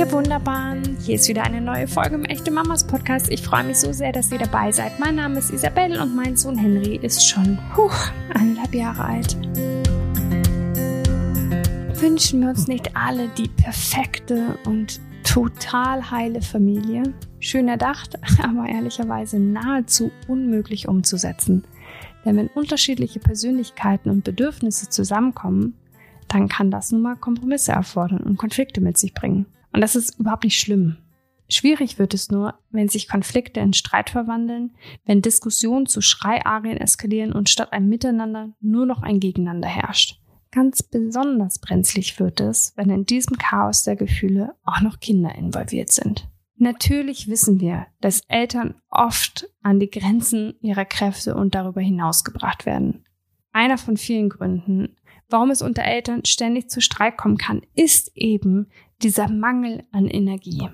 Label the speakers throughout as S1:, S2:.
S1: Ihr Wunderbaren, hier ist wieder eine neue Folge im Echte Mamas Podcast. Ich freue mich so sehr, dass ihr dabei seid. Mein Name ist Isabelle und mein Sohn Henry ist schon puh, eineinhalb Jahre alt. Wünschen wir uns nicht alle die perfekte und total heile Familie? Schön erdacht, aber ehrlicherweise nahezu unmöglich umzusetzen. Denn wenn unterschiedliche Persönlichkeiten und Bedürfnisse zusammenkommen, dann kann das nun mal Kompromisse erfordern und Konflikte mit sich bringen. Und das ist überhaupt nicht schlimm. Schwierig wird es nur, wenn sich Konflikte in Streit verwandeln, wenn Diskussionen zu Schreiarien eskalieren und statt einem Miteinander nur noch ein Gegeneinander herrscht. Ganz besonders brenzlig wird es, wenn in diesem Chaos der Gefühle auch noch Kinder involviert sind. Natürlich wissen wir, dass Eltern oft an die Grenzen ihrer Kräfte und darüber hinaus gebracht werden. Einer von vielen Gründen, warum es unter Eltern ständig zu Streit kommen kann, ist eben dieser Mangel an Energie.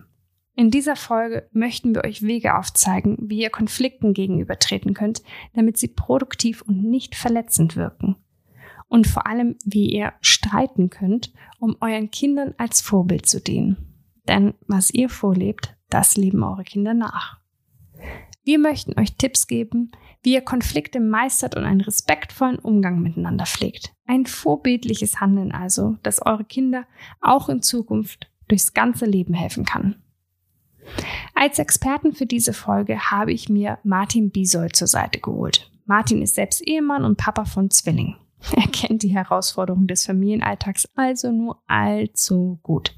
S1: In dieser Folge möchten wir euch Wege aufzeigen, wie ihr Konflikten gegenübertreten könnt, damit sie produktiv und nicht verletzend wirken. Und vor allem, wie ihr streiten könnt, um euren Kindern als Vorbild zu dienen. Denn was ihr vorlebt, das leben eure Kinder nach. Wir möchten euch Tipps geben, wie ihr Konflikte meistert und einen respektvollen Umgang miteinander pflegt. Ein vorbildliches Handeln also, das eure Kinder auch in Zukunft durchs ganze Leben helfen kann. Als Experten für diese Folge habe ich mir Martin Bisold zur Seite geholt. Martin ist selbst Ehemann und Papa von Zwillingen. Er kennt die Herausforderungen des Familienalltags also nur allzu gut.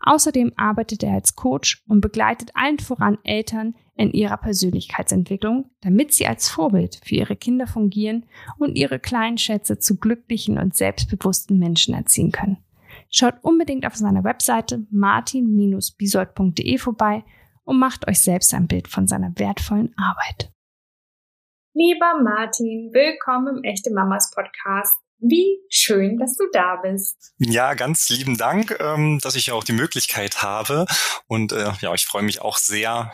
S1: Außerdem arbeitet er als Coach und begleitet allen voran Eltern in ihrer Persönlichkeitsentwicklung, damit sie als Vorbild für ihre Kinder fungieren und ihre kleinen Schätze zu glücklichen und selbstbewussten Menschen erziehen können. Schaut unbedingt auf seiner Webseite martin-bisold.de vorbei und macht euch selbst ein Bild von seiner wertvollen Arbeit. Lieber Martin, willkommen im Echte Mamas Podcast. Wie schön, dass du da bist.
S2: Ja, ganz lieben Dank, ähm, dass ich ja auch die Möglichkeit habe. Und äh, ja, ich freue mich auch sehr,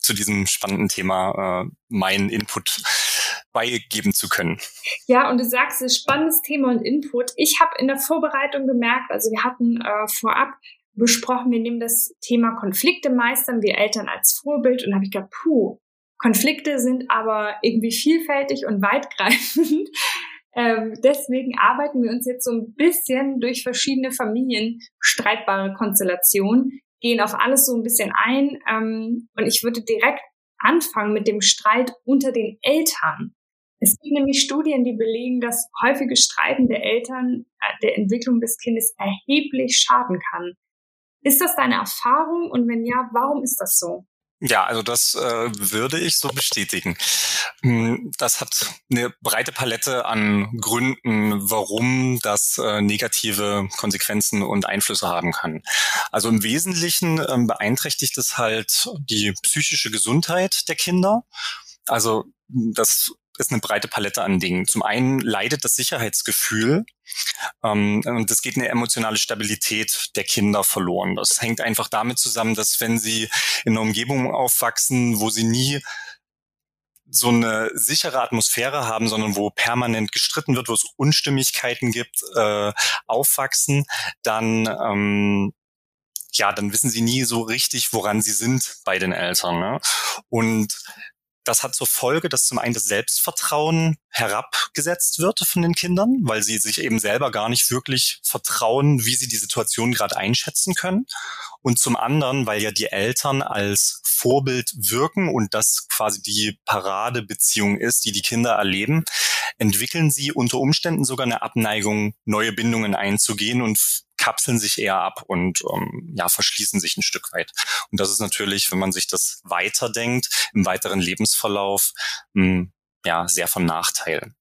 S2: zu diesem spannenden Thema äh, meinen Input beigeben zu können.
S1: Ja, und du sagst, es ist spannendes Thema und Input. Ich habe in der Vorbereitung gemerkt, also wir hatten äh, vorab besprochen, wir nehmen das Thema Konflikte meistern, wir Eltern als Vorbild und habe ich gedacht, puh, Konflikte sind aber irgendwie vielfältig und weitgreifend. Ähm, deswegen arbeiten wir uns jetzt so ein bisschen durch verschiedene Familien streitbare Konstellationen, gehen auf alles so ein bisschen ein. Ähm, und ich würde direkt anfangen mit dem Streit unter den Eltern. Es gibt nämlich Studien, die belegen, dass häufige Streiten der Eltern äh, der Entwicklung des Kindes erheblich schaden kann. Ist das deine Erfahrung? Und wenn ja, warum ist das so?
S2: Ja, also das äh, würde ich so bestätigen. Hm, das hat eine breite Palette an Gründen, warum das äh, negative Konsequenzen und Einflüsse haben kann. Also im Wesentlichen äh, beeinträchtigt es halt die psychische Gesundheit der Kinder. Also das ist eine breite Palette an Dingen. Zum einen leidet das Sicherheitsgefühl ähm, und es geht eine emotionale Stabilität der Kinder verloren. Das hängt einfach damit zusammen, dass wenn sie in einer Umgebung aufwachsen, wo sie nie so eine sichere Atmosphäre haben, sondern wo permanent gestritten wird, wo es Unstimmigkeiten gibt, äh, aufwachsen, dann ähm, ja, dann wissen sie nie so richtig, woran sie sind bei den Eltern. Ne? Und das hat zur Folge, dass zum einen das Selbstvertrauen herabgesetzt wird von den Kindern, weil sie sich eben selber gar nicht wirklich vertrauen, wie sie die Situation gerade einschätzen können. Und zum anderen, weil ja die Eltern als Vorbild wirken und das quasi die Paradebeziehung ist, die die Kinder erleben, entwickeln sie unter Umständen sogar eine Abneigung, neue Bindungen einzugehen und kapseln sich eher ab und ähm, ja, verschließen sich ein Stück weit. Und das ist natürlich, wenn man sich das weiterdenkt, im weiteren Lebensverlauf, mh, hm, ja, sehr von Nachteil.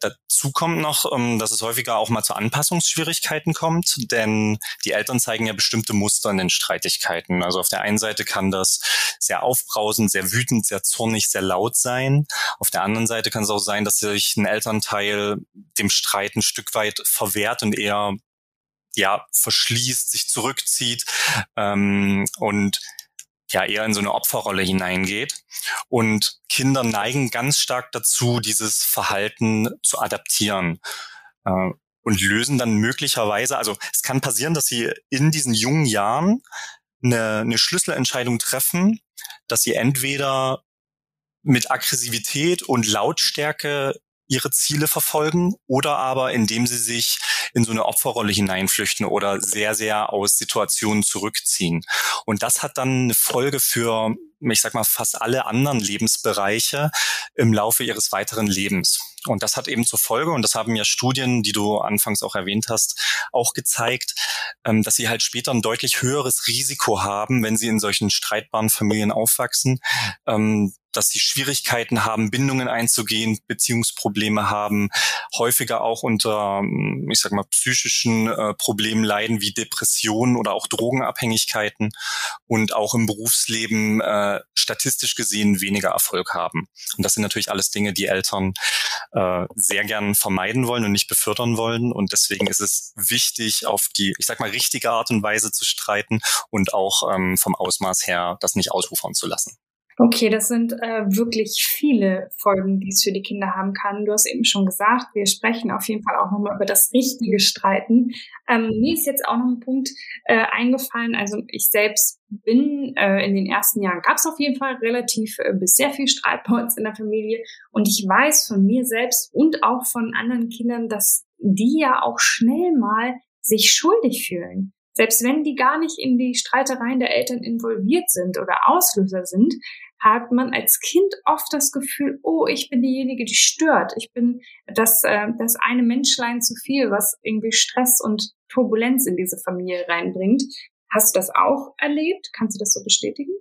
S2: Dazu kommt noch, ähm, dass es häufiger auch mal zu Anpassungsschwierigkeiten kommt, denn die Eltern zeigen ja bestimmte Muster in den Streitigkeiten. Also auf der einen Seite kann das sehr aufbrausend, sehr wütend, sehr zornig, sehr laut sein. Auf der anderen Seite kann es auch sein, dass sich ein Elternteil dem Streit ein Stück weit verwehrt und eher ja verschließt, sich zurückzieht ähm, und ja eher in so eine Opferrolle hineingeht. Und Kinder neigen ganz stark dazu, dieses Verhalten zu adaptieren. Äh, und lösen dann möglicherweise, also es kann passieren, dass sie in diesen jungen Jahren eine, eine Schlüsselentscheidung treffen, dass sie entweder mit Aggressivität und Lautstärke ihre Ziele verfolgen oder aber indem sie sich in so eine Opferrolle hineinflüchten oder sehr, sehr aus Situationen zurückziehen. Und das hat dann eine Folge für, ich sag mal, fast alle anderen Lebensbereiche im Laufe ihres weiteren Lebens. Und das hat eben zur Folge, und das haben ja Studien, die du anfangs auch erwähnt hast, auch gezeigt, ähm, dass sie halt später ein deutlich höheres Risiko haben, wenn sie in solchen streitbaren Familien aufwachsen, ähm, dass sie Schwierigkeiten haben, Bindungen einzugehen, Beziehungsprobleme haben, häufiger auch unter, hm, ich sag mal, psychischen äh, Problemen leiden wie Depressionen oder auch Drogenabhängigkeiten und auch im Berufsleben äh, statistisch gesehen weniger Erfolg haben. Und das sind natürlich alles Dinge, die Eltern äh, sehr gern vermeiden wollen und nicht befördern wollen. Und deswegen ist es wichtig, auf die, ich sag mal, richtige Art und Weise zu streiten und auch ähm, vom Ausmaß her das nicht ausufern zu lassen.
S3: Okay, das sind äh, wirklich viele Folgen, die es für die Kinder haben kann. Du hast eben schon gesagt, wir sprechen auf jeden Fall auch nochmal über das richtige Streiten. Ähm, mir ist jetzt auch noch ein Punkt äh, eingefallen. Also ich selbst bin äh, in den ersten Jahren gab es auf jeden Fall relativ äh, bis sehr viel Streit bei uns in der Familie. Und ich weiß von mir selbst und auch von anderen Kindern, dass die ja auch schnell mal sich schuldig fühlen selbst wenn die gar nicht in die Streitereien der Eltern involviert sind oder Auslöser sind, hat man als Kind oft das Gefühl, oh, ich bin diejenige, die stört. Ich bin das, äh, das eine Menschlein zu viel, was irgendwie Stress und Turbulenz in diese Familie reinbringt. Hast du das auch erlebt? Kannst du das so bestätigen?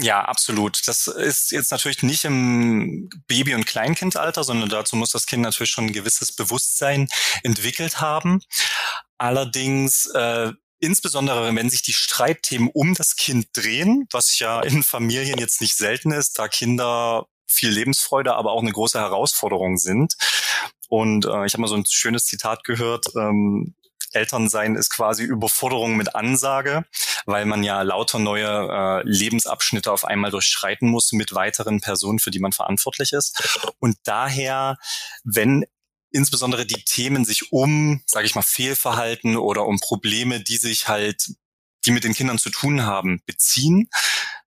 S2: Ja, absolut. Das ist jetzt natürlich nicht im Baby- und Kleinkindalter, sondern dazu muss das Kind natürlich schon ein gewisses Bewusstsein entwickelt haben. Allerdings äh, Insbesondere wenn sich die Streitthemen um das Kind drehen, was ja in Familien jetzt nicht selten ist, da Kinder viel Lebensfreude, aber auch eine große Herausforderung sind. Und äh, ich habe mal so ein schönes Zitat gehört, ähm, Elternsein ist quasi Überforderung mit Ansage, weil man ja lauter neue äh, Lebensabschnitte auf einmal durchschreiten muss mit weiteren Personen, für die man verantwortlich ist. Und daher, wenn insbesondere die Themen sich um, sage ich mal, Fehlverhalten oder um Probleme, die sich halt, die mit den Kindern zu tun haben, beziehen,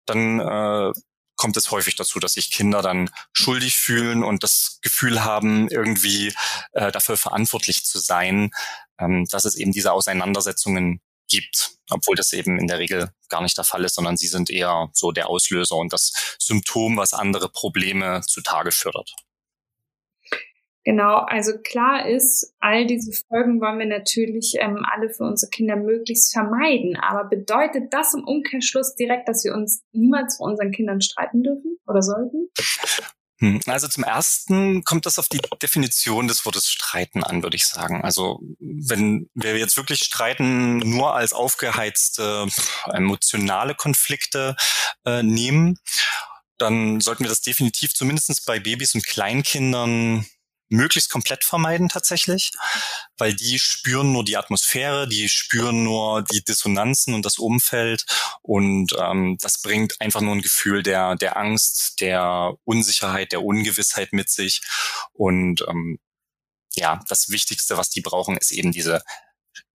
S2: dann äh, kommt es häufig dazu, dass sich Kinder dann schuldig fühlen und das Gefühl haben, irgendwie äh, dafür verantwortlich zu sein, ähm, dass es eben diese Auseinandersetzungen gibt, obwohl das eben in der Regel gar nicht der Fall ist, sondern sie sind eher so der Auslöser und das Symptom, was andere Probleme zutage fördert.
S3: Genau, also klar ist, all diese Folgen wollen wir natürlich ähm, alle für unsere Kinder möglichst vermeiden. Aber bedeutet das im Umkehrschluss direkt, dass wir uns niemals vor unseren Kindern streiten dürfen oder sollten?
S2: Hm, also zum ersten kommt das auf die Definition des Wortes streiten an, würde ich sagen. Also wenn wir jetzt wirklich streiten nur als aufgeheizte emotionale Konflikte äh, nehmen, dann sollten wir das definitiv zumindest bei Babys und Kleinkindern möglichst komplett vermeiden tatsächlich, weil die spüren nur die Atmosphäre, die spüren nur die Dissonanzen und das Umfeld und ähm, das bringt einfach nur ein Gefühl der, der Angst, der Unsicherheit, der Ungewissheit mit sich und ähm, ja, das Wichtigste, was die brauchen, ist eben diese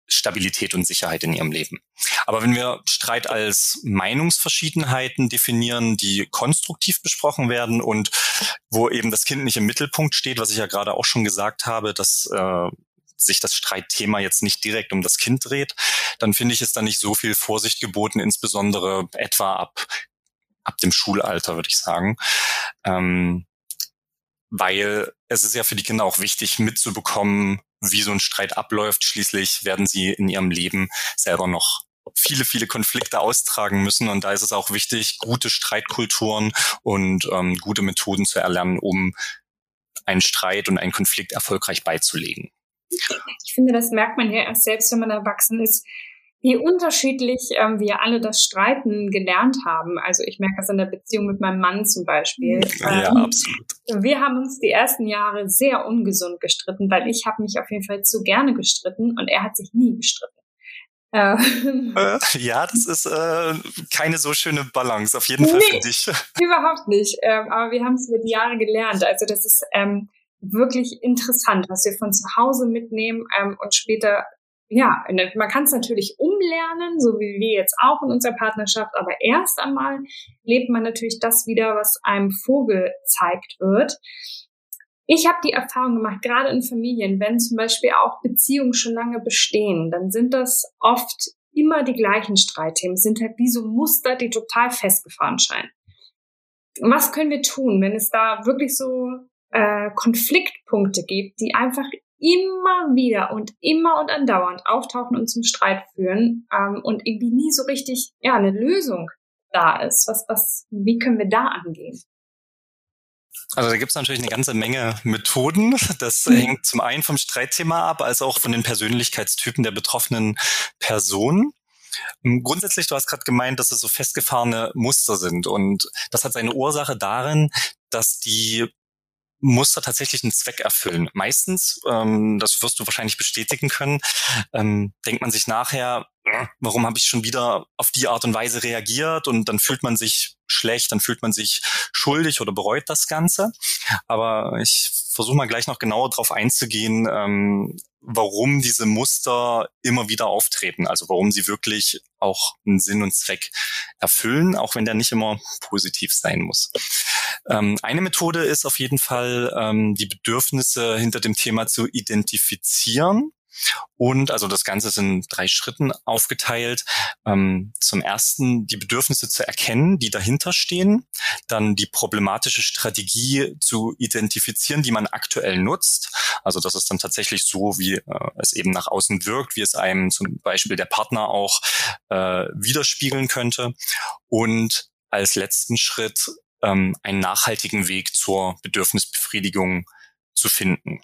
S2: Stabilität und Sicherheit in ihrem Leben. Aber wenn wir Streit als Meinungsverschiedenheiten definieren, die konstruktiv besprochen werden und wo eben das Kind nicht im Mittelpunkt steht, was ich ja gerade auch schon gesagt habe, dass äh, sich das Streitthema jetzt nicht direkt um das Kind dreht, dann finde ich es da nicht so viel Vorsicht geboten, insbesondere etwa ab, ab dem Schulalter, würde ich sagen. Ähm, weil es ist ja für die Kinder auch wichtig mitzubekommen, wie so ein Streit abläuft. Schließlich werden sie in ihrem Leben selber noch viele, viele Konflikte austragen müssen. Und da ist es auch wichtig, gute Streitkulturen und ähm, gute Methoden zu erlernen, um einen Streit und einen Konflikt erfolgreich beizulegen.
S3: Ich finde, das merkt man ja erst selbst, wenn man erwachsen ist, wie unterschiedlich ähm, wir alle das Streiten gelernt haben. Also ich merke das in der Beziehung mit meinem Mann zum Beispiel.
S2: Ja, ähm, absolut.
S3: Wir haben uns die ersten Jahre sehr ungesund gestritten, weil ich habe mich auf jeden Fall zu gerne gestritten und er hat sich nie gestritten.
S2: Äh, ja, das ist äh, keine so schöne Balance, auf jeden Fall nee, für dich.
S3: Überhaupt nicht. Ähm, aber wir haben es über die Jahre gelernt. Also das ist ähm, wirklich interessant, was wir von zu Hause mitnehmen ähm, und später ja, man kann es natürlich umlernen, so wie wir jetzt auch in unserer Partnerschaft, aber erst einmal lebt man natürlich das wieder, was einem vorgezeigt wird. Ich habe die Erfahrung gemacht, gerade in Familien, wenn zum Beispiel auch Beziehungen schon lange bestehen, dann sind das oft immer die gleichen Streitthemen. Sind halt wie so Muster, die total festgefahren scheinen. Was können wir tun, wenn es da wirklich so äh, Konfliktpunkte gibt, die einfach immer wieder und immer und andauernd auftauchen und zum Streit führen ähm, und irgendwie nie so richtig ja eine Lösung da ist. Was was wie können wir da angehen?
S2: Also da gibt es natürlich eine ganze Menge Methoden. Das mhm. hängt zum einen vom Streitthema ab, als auch von den Persönlichkeitstypen der betroffenen Person. Ähm, grundsätzlich, du hast gerade gemeint, dass es so festgefahrene Muster sind. Und das hat seine Ursache darin, dass die Muster tatsächlich einen Zweck erfüllen. Meistens, ähm, das wirst du wahrscheinlich bestätigen können, ähm, denkt man sich nachher, äh, warum habe ich schon wieder auf die Art und Weise reagiert und dann fühlt man sich schlecht, dann fühlt man sich schuldig oder bereut das Ganze. Aber ich versuche mal gleich noch genauer darauf einzugehen, ähm, warum diese Muster immer wieder auftreten, also warum sie wirklich auch einen Sinn und Zweck erfüllen, auch wenn der nicht immer positiv sein muss. Ähm, eine Methode ist auf jeden Fall, ähm, die Bedürfnisse hinter dem Thema zu identifizieren und also das Ganze ist in drei Schritten aufgeteilt. Ähm, zum ersten die Bedürfnisse zu erkennen, die dahinter stehen. Dann die problematische Strategie zu identifizieren, die man aktuell nutzt. Also das ist dann tatsächlich so, wie äh, es eben nach außen wirkt, wie es einem zum Beispiel der Partner auch äh, widerspiegeln könnte. Und als letzten Schritt ähm, einen nachhaltigen Weg zur Bedürfnisbefriedigung zu finden.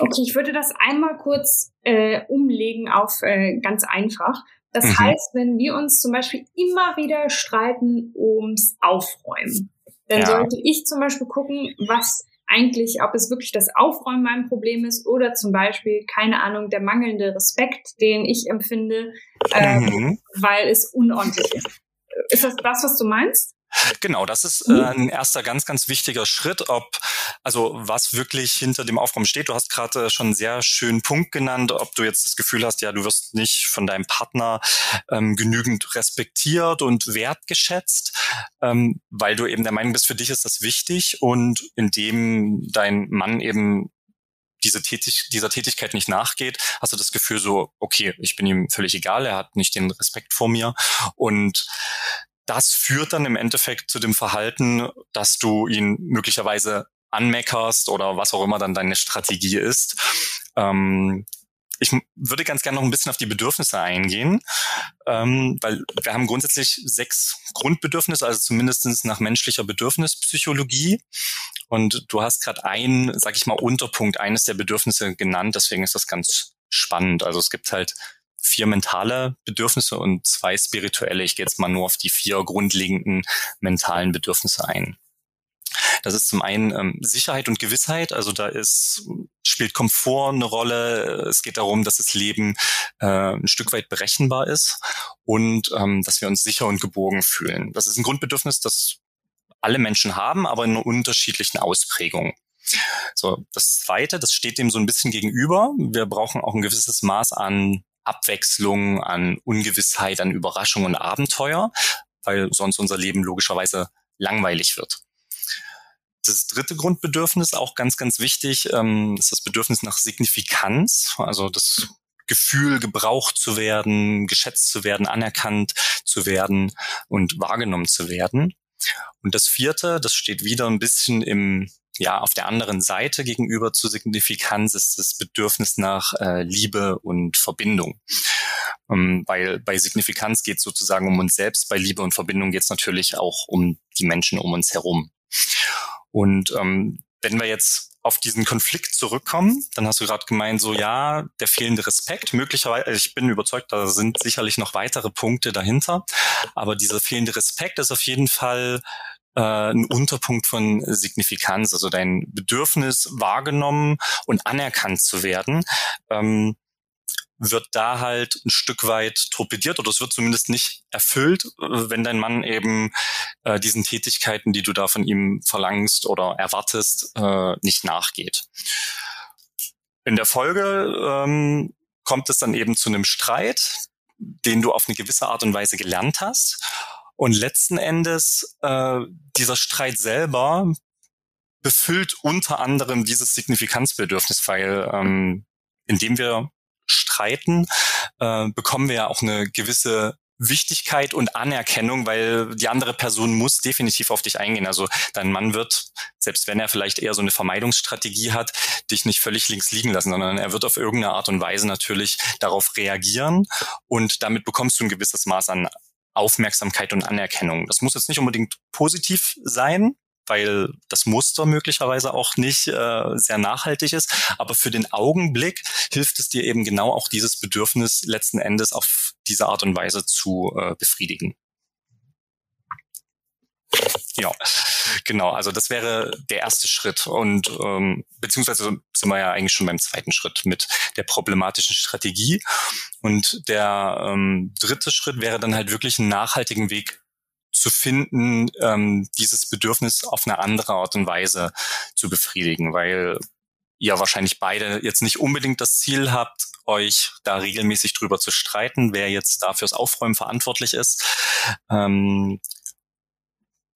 S3: Okay, ich würde das einmal kurz äh, umlegen auf äh, ganz einfach. Das mhm. heißt, wenn wir uns zum Beispiel immer wieder streiten ums Aufräumen, dann ja. sollte ich zum Beispiel gucken, was eigentlich, ob es wirklich das Aufräumen mein Problem ist oder zum Beispiel, keine Ahnung, der mangelnde Respekt, den ich empfinde, äh, mhm. weil es unordentlich ist. Ist das das, was du meinst?
S2: Genau, das ist äh, mhm. ein erster ganz, ganz wichtiger Schritt, ob, also was wirklich hinter dem Aufkommen steht. Du hast gerade schon einen sehr schönen Punkt genannt, ob du jetzt das Gefühl hast, ja, du wirst nicht von deinem Partner ähm, genügend respektiert und wertgeschätzt, ähm, weil du eben der Meinung bist, für dich ist das wichtig und indem dein Mann eben diese Tätig dieser Tätigkeit nicht nachgeht, hast du das Gefühl so, okay, ich bin ihm völlig egal, er hat nicht den Respekt vor mir und das führt dann im Endeffekt zu dem Verhalten, dass du ihn möglicherweise anmeckerst oder was auch immer dann deine Strategie ist. Ähm, ich würde ganz gerne noch ein bisschen auf die Bedürfnisse eingehen, ähm, weil wir haben grundsätzlich sechs Grundbedürfnisse, also zumindestens nach menschlicher Bedürfnispsychologie. Und du hast gerade einen, sag ich mal, Unterpunkt eines der Bedürfnisse genannt, deswegen ist das ganz spannend. Also es gibt halt vier mentale Bedürfnisse und zwei spirituelle. Ich gehe jetzt mal nur auf die vier grundlegenden mentalen Bedürfnisse ein. Das ist zum einen ähm, Sicherheit und Gewissheit. Also da ist, spielt Komfort eine Rolle. Es geht darum, dass das Leben äh, ein Stück weit berechenbar ist und ähm, dass wir uns sicher und geborgen fühlen. Das ist ein Grundbedürfnis, das alle Menschen haben, aber in unterschiedlichen Ausprägungen. So, das zweite, das steht dem so ein bisschen gegenüber. Wir brauchen auch ein gewisses Maß an Abwechslung, an Ungewissheit, an Überraschung und Abenteuer, weil sonst unser Leben logischerweise langweilig wird. Das dritte Grundbedürfnis, auch ganz, ganz wichtig, ähm, ist das Bedürfnis nach Signifikanz, also das Gefühl, gebraucht zu werden, geschätzt zu werden, anerkannt zu werden und wahrgenommen zu werden. Und das vierte, das steht wieder ein bisschen im ja, auf der anderen Seite gegenüber zu Signifikanz ist das Bedürfnis nach äh, Liebe und Verbindung. Ähm, weil bei Signifikanz geht es sozusagen um uns selbst, bei Liebe und Verbindung geht es natürlich auch um die Menschen um uns herum. Und ähm, wenn wir jetzt auf diesen Konflikt zurückkommen, dann hast du gerade gemeint, so ja, der fehlende Respekt, möglicherweise, also ich bin überzeugt, da sind sicherlich noch weitere Punkte dahinter, aber dieser fehlende Respekt ist auf jeden Fall äh, ein Unterpunkt von Signifikanz, also dein Bedürfnis wahrgenommen und anerkannt zu werden, ähm, wird da halt ein Stück weit torpediert oder es wird zumindest nicht erfüllt, wenn dein Mann eben äh, diesen Tätigkeiten, die du da von ihm verlangst oder erwartest, äh, nicht nachgeht. In der Folge ähm, kommt es dann eben zu einem Streit, den du auf eine gewisse Art und Weise gelernt hast. Und letzten Endes, äh, dieser Streit selber befüllt unter anderem dieses Signifikanzbedürfnis, weil ähm, indem wir streiten, äh, bekommen wir ja auch eine gewisse Wichtigkeit und Anerkennung, weil die andere Person muss definitiv auf dich eingehen. Also dein Mann wird, selbst wenn er vielleicht eher so eine Vermeidungsstrategie hat, dich nicht völlig links liegen lassen, sondern er wird auf irgendeine Art und Weise natürlich darauf reagieren und damit bekommst du ein gewisses Maß an Aufmerksamkeit und Anerkennung. Das muss jetzt nicht unbedingt positiv sein, weil das Muster möglicherweise auch nicht äh, sehr nachhaltig ist. Aber für den Augenblick hilft es dir eben genau auch dieses Bedürfnis letzten Endes auf diese Art und Weise zu äh, befriedigen. Ja, genau. Also das wäre der erste Schritt und ähm, beziehungsweise sind wir ja eigentlich schon beim zweiten Schritt mit der problematischen Strategie und der ähm, dritte Schritt wäre dann halt wirklich einen nachhaltigen Weg zu finden, ähm, dieses Bedürfnis auf eine andere Art und Weise zu befriedigen, weil ihr wahrscheinlich beide jetzt nicht unbedingt das Ziel habt, euch da regelmäßig drüber zu streiten, wer jetzt da fürs Aufräumen verantwortlich ist. Ähm,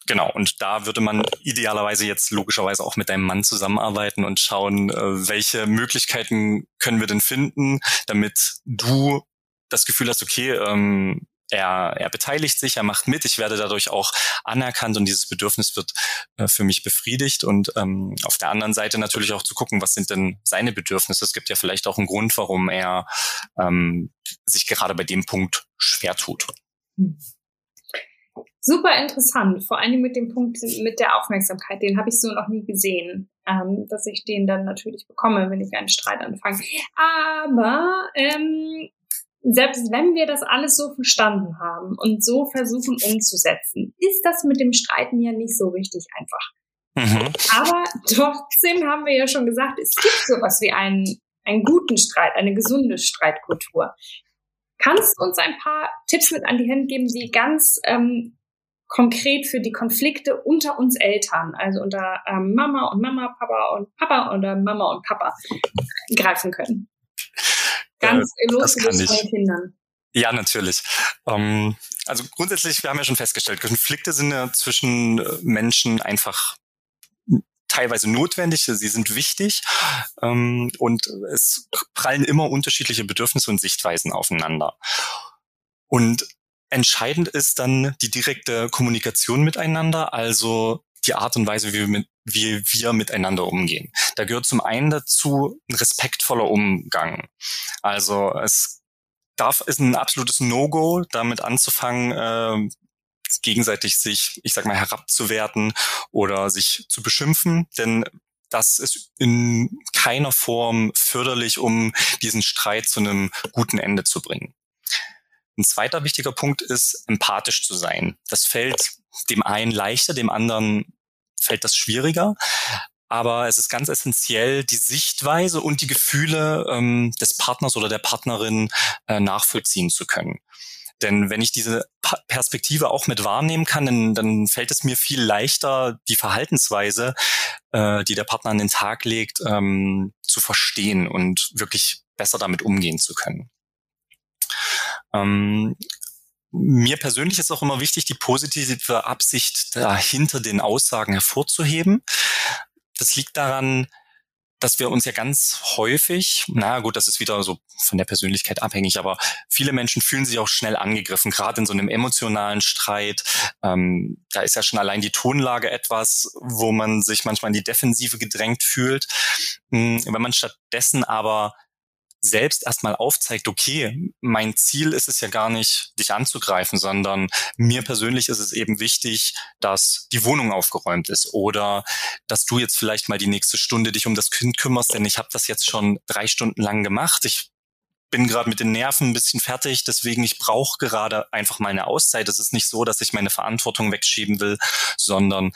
S2: Genau, und da würde man idealerweise jetzt logischerweise auch mit deinem Mann zusammenarbeiten und schauen, äh, welche Möglichkeiten können wir denn finden, damit du das Gefühl hast, okay, ähm, er, er beteiligt sich, er macht mit, ich werde dadurch auch anerkannt und dieses Bedürfnis wird äh, für mich befriedigt. Und ähm, auf der anderen Seite natürlich auch zu gucken, was sind denn seine Bedürfnisse. Es gibt ja vielleicht auch einen Grund, warum er ähm, sich gerade bei dem Punkt schwer tut.
S1: Super interessant, vor allem mit dem Punkt mit der Aufmerksamkeit, den habe ich so noch nie gesehen, ähm, dass ich den dann natürlich bekomme, wenn ich einen Streit anfange. Aber ähm, selbst wenn wir das alles so verstanden haben und so versuchen umzusetzen, ist das mit dem Streiten ja nicht so richtig einfach. Mhm. Aber trotzdem haben wir ja schon gesagt, es gibt sowas wie einen, einen guten Streit, eine gesunde Streitkultur. Kannst du uns ein paar Tipps mit an die Hand geben, die ganz ähm, konkret für die Konflikte unter uns Eltern, also unter ähm, Mama und Mama, Papa und Papa oder Mama und Papa greifen können?
S2: Ganz äh, losgelöst von Kindern. Ja, natürlich. Ähm, also grundsätzlich, wir haben ja schon festgestellt, Konflikte sind ja zwischen äh, Menschen einfach teilweise notwendig, sie sind wichtig ähm, und es prallen immer unterschiedliche Bedürfnisse und Sichtweisen aufeinander. Und entscheidend ist dann die direkte Kommunikation miteinander, also die Art und Weise, wie wir, mit, wie wir miteinander umgehen. Da gehört zum einen dazu ein respektvoller Umgang. Also es darf ist ein absolutes No-Go, damit anzufangen, äh, gegenseitig sich, ich sag mal, herabzuwerten oder sich zu beschimpfen, denn das ist in keiner Form förderlich, um diesen Streit zu einem guten Ende zu bringen. Ein zweiter wichtiger Punkt ist, empathisch zu sein. Das fällt dem einen leichter, dem anderen fällt das schwieriger. Aber es ist ganz essentiell, die Sichtweise und die Gefühle ähm, des Partners oder der Partnerin äh, nachvollziehen zu können. Denn wenn ich diese Perspektive auch mit wahrnehmen kann, dann, dann fällt es mir viel leichter, die Verhaltensweise, äh, die der Partner an den Tag legt, ähm, zu verstehen und wirklich besser damit umgehen zu können. Ähm, mir persönlich ist auch immer wichtig, die positive Absicht dahinter den Aussagen hervorzuheben. Das liegt daran, dass wir uns ja ganz häufig, na gut, das ist wieder so von der Persönlichkeit abhängig, aber viele Menschen fühlen sich auch schnell angegriffen, gerade in so einem emotionalen Streit. Ähm, da ist ja schon allein die Tonlage etwas, wo man sich manchmal in die Defensive gedrängt fühlt. Hm, wenn man stattdessen aber selbst erstmal aufzeigt, okay, mein Ziel ist es ja gar nicht, dich anzugreifen, sondern mir persönlich ist es eben wichtig, dass die Wohnung aufgeräumt ist oder dass du jetzt vielleicht mal die nächste Stunde dich um das Kind kümmerst, denn ich habe das jetzt schon drei Stunden lang gemacht. Ich bin gerade mit den Nerven ein bisschen fertig, deswegen ich brauche gerade einfach mal eine Auszeit. Es ist nicht so, dass ich meine Verantwortung wegschieben will, sondern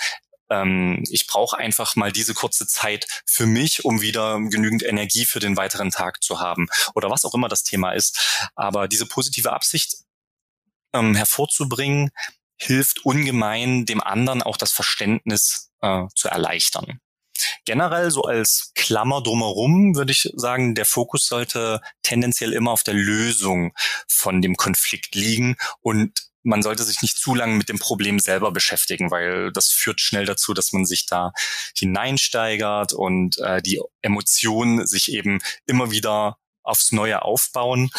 S2: ähm, ich brauche einfach mal diese kurze Zeit für mich, um wieder genügend Energie für den weiteren Tag zu haben oder was auch immer das Thema ist. Aber diese positive Absicht ähm, hervorzubringen, hilft ungemein dem anderen auch das Verständnis äh, zu erleichtern. generell so als Klammer drumherum würde ich sagen, der Fokus sollte tendenziell immer auf der Lösung von dem Konflikt liegen und man sollte sich nicht zu lange mit dem Problem selber beschäftigen, weil das führt schnell dazu, dass man sich da hineinsteigert und äh, die Emotionen sich eben immer wieder aufs Neue aufbauen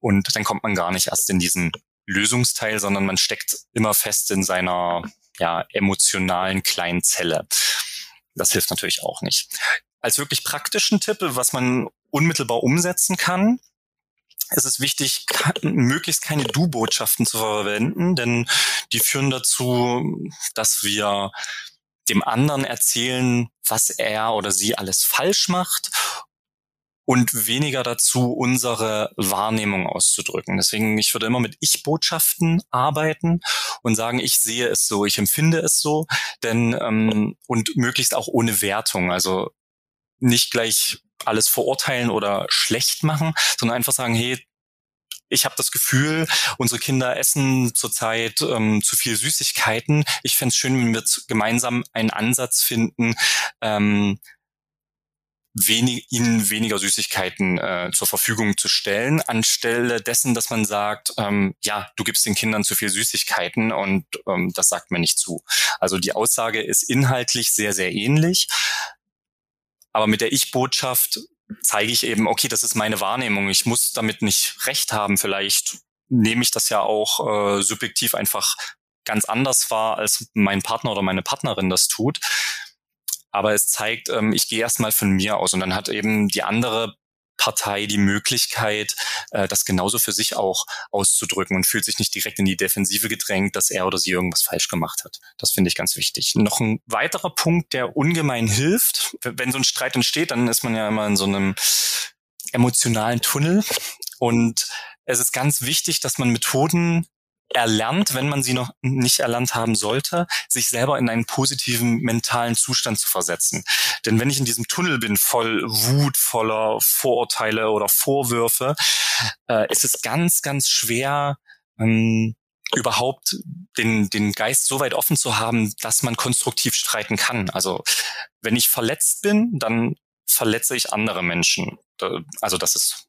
S2: und dann kommt man gar nicht erst in diesen Lösungsteil, sondern man steckt immer fest in seiner ja, emotionalen kleinen Zelle. Das hilft natürlich auch nicht. Als wirklich praktischen Tipp, was man unmittelbar umsetzen kann, es ist wichtig, möglichst keine Du-Botschaften zu verwenden, denn die führen dazu, dass wir dem anderen erzählen, was er oder sie alles falsch macht und weniger dazu, unsere Wahrnehmung auszudrücken. Deswegen, ich würde immer mit Ich-Botschaften arbeiten und sagen, ich sehe es so, ich empfinde es so, denn ähm, und möglichst auch ohne Wertung. Also nicht gleich alles verurteilen oder schlecht machen, sondern einfach sagen, hey, ich habe das Gefühl, unsere Kinder essen zurzeit ähm, zu viel Süßigkeiten. Ich fände es schön, wenn wir gemeinsam einen Ansatz finden, ähm, wenig, ihnen weniger Süßigkeiten äh, zur Verfügung zu stellen, anstelle dessen, dass man sagt, ähm, ja, du gibst den Kindern zu viel Süßigkeiten und ähm, das sagt mir nicht zu. Also die Aussage ist inhaltlich sehr, sehr ähnlich. Aber mit der Ich-Botschaft zeige ich eben, okay, das ist meine Wahrnehmung. Ich muss damit nicht recht haben. Vielleicht nehme ich das ja auch äh, subjektiv einfach ganz anders wahr, als mein Partner oder meine Partnerin das tut. Aber es zeigt, ähm, ich gehe erstmal von mir aus und dann hat eben die andere Partei die Möglichkeit, äh, das genauso für sich auch auszudrücken und fühlt sich nicht direkt in die Defensive gedrängt, dass er oder sie irgendwas falsch gemacht hat. Das finde ich ganz wichtig. Noch ein weiterer Punkt, der ungemein hilft, wenn so ein Streit entsteht, dann ist man ja immer in so einem emotionalen Tunnel und es ist ganz wichtig, dass man Methoden erlernt, wenn man sie noch nicht erlernt haben sollte, sich selber in einen positiven mentalen Zustand zu versetzen. Denn wenn ich in diesem Tunnel bin, voll Wut, voller Vorurteile oder Vorwürfe, äh, ist es ganz, ganz schwer, ähm, überhaupt den, den Geist so weit offen zu haben, dass man konstruktiv streiten kann. Also wenn ich verletzt bin, dann verletze ich andere Menschen. Also das ist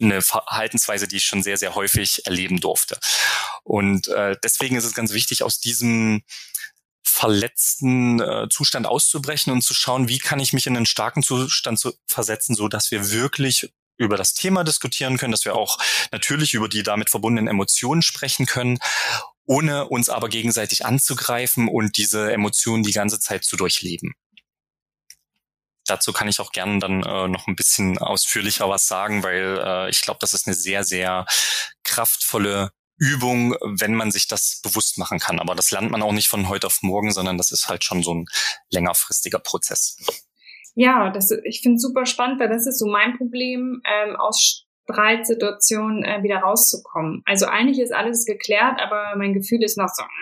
S2: eine Verhaltensweise, die ich schon sehr, sehr häufig erleben durfte. Und äh, deswegen ist es ganz wichtig, aus diesem verletzten äh, Zustand auszubrechen und zu schauen, wie kann ich mich in einen starken Zustand zu versetzen, so dass wir wirklich über das Thema diskutieren können, dass wir auch natürlich über die damit verbundenen Emotionen sprechen können, ohne uns aber gegenseitig anzugreifen und diese Emotionen die ganze Zeit zu durchleben dazu kann ich auch gerne dann äh, noch ein bisschen ausführlicher was sagen, weil äh, ich glaube, das ist eine sehr, sehr kraftvolle Übung, wenn man sich das bewusst machen kann. Aber das lernt man auch nicht von heute auf morgen, sondern das ist halt schon so ein längerfristiger Prozess.
S3: Ja, das, ich finde es super spannend, weil das ist so mein Problem, ähm, aus Streitsituationen äh, wieder rauszukommen. Also eigentlich ist alles geklärt, aber mein Gefühl ist noch so,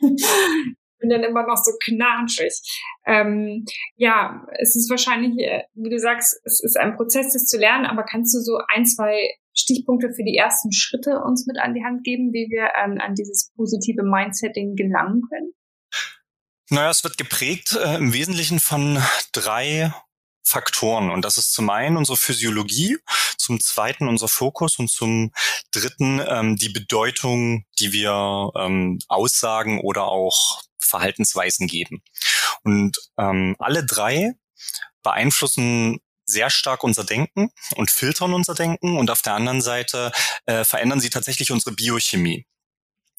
S3: bin dann immer noch so knatschig. Ähm, ja, es ist wahrscheinlich, äh, wie du sagst, es ist ein Prozess, das zu lernen, aber kannst du so ein, zwei Stichpunkte für die ersten Schritte uns mit an die Hand geben, wie wir ähm, an dieses positive Mindsetting gelangen können?
S2: Naja, es wird geprägt äh, im Wesentlichen von drei Faktoren. Und das ist zum einen unsere Physiologie, zum zweiten unser Fokus und zum dritten ähm, die Bedeutung, die wir ähm, Aussagen oder auch Verhaltensweisen geben. Und ähm, alle drei beeinflussen sehr stark unser Denken und filtern unser Denken und auf der anderen Seite äh, verändern sie tatsächlich unsere Biochemie.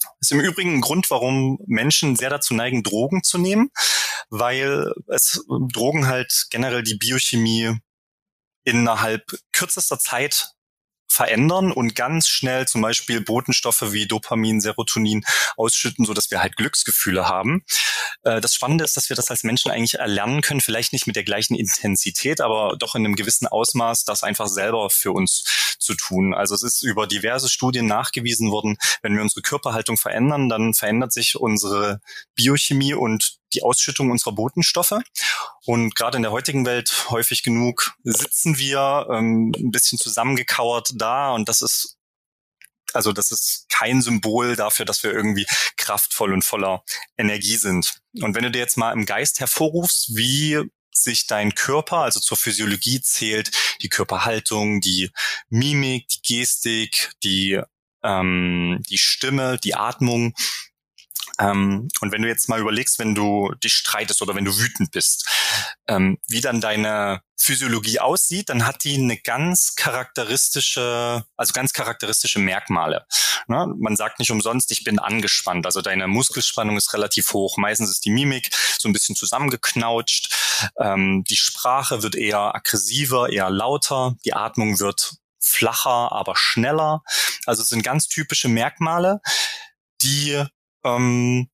S2: Das ist im Übrigen ein Grund, warum Menschen sehr dazu neigen, Drogen zu nehmen, weil es Drogen halt generell die Biochemie innerhalb kürzester Zeit verändern und ganz schnell zum Beispiel Botenstoffe wie Dopamin, Serotonin ausschütten, so dass wir halt Glücksgefühle haben. Äh, das Spannende ist, dass wir das als Menschen eigentlich erlernen können, vielleicht nicht mit der gleichen Intensität, aber doch in einem gewissen Ausmaß, das einfach selber für uns zu tun. Also es ist über diverse Studien nachgewiesen worden, wenn wir unsere Körperhaltung verändern, dann verändert sich unsere Biochemie und die Ausschüttung unserer Botenstoffe. Und gerade in der heutigen Welt häufig genug sitzen wir ähm, ein bisschen zusammengekauert da und das ist also das ist kein Symbol dafür, dass wir irgendwie kraftvoll und voller Energie sind. Und wenn du dir jetzt mal im Geist hervorrufst, wie sich dein Körper, also zur Physiologie zählt die Körperhaltung, die Mimik, die Gestik, die, ähm, die Stimme, die Atmung, ähm, und wenn du jetzt mal überlegst, wenn du dich streitest oder wenn du wütend bist, ähm, wie dann deine Physiologie aussieht, dann hat die eine ganz charakteristische, also ganz charakteristische Merkmale. Ne? Man sagt nicht umsonst, ich bin angespannt. Also deine Muskelspannung ist relativ hoch. Meistens ist die Mimik so ein bisschen zusammengeknautscht. Ähm, die Sprache wird eher aggressiver, eher lauter. Die Atmung wird flacher, aber schneller. Also es sind ganz typische Merkmale, die ähm,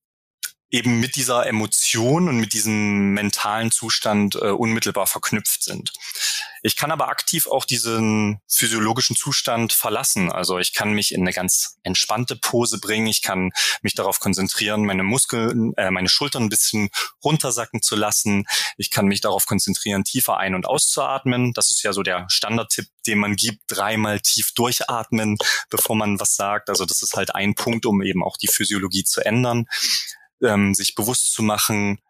S2: eben mit dieser Emotion und mit diesem mentalen Zustand äh, unmittelbar verknüpft sind. Ich kann aber aktiv auch diesen physiologischen Zustand verlassen. Also ich kann mich in eine ganz entspannte Pose bringen. Ich kann mich darauf konzentrieren, meine Muskeln, äh, meine Schultern ein bisschen runtersacken zu lassen. Ich kann mich darauf konzentrieren, tiefer ein- und auszuatmen. Das ist ja so der Standardtipp, den man gibt. Dreimal tief durchatmen, bevor man was sagt. Also das ist halt ein Punkt, um eben auch die Physiologie zu ändern ähm, sich bewusst zu machen,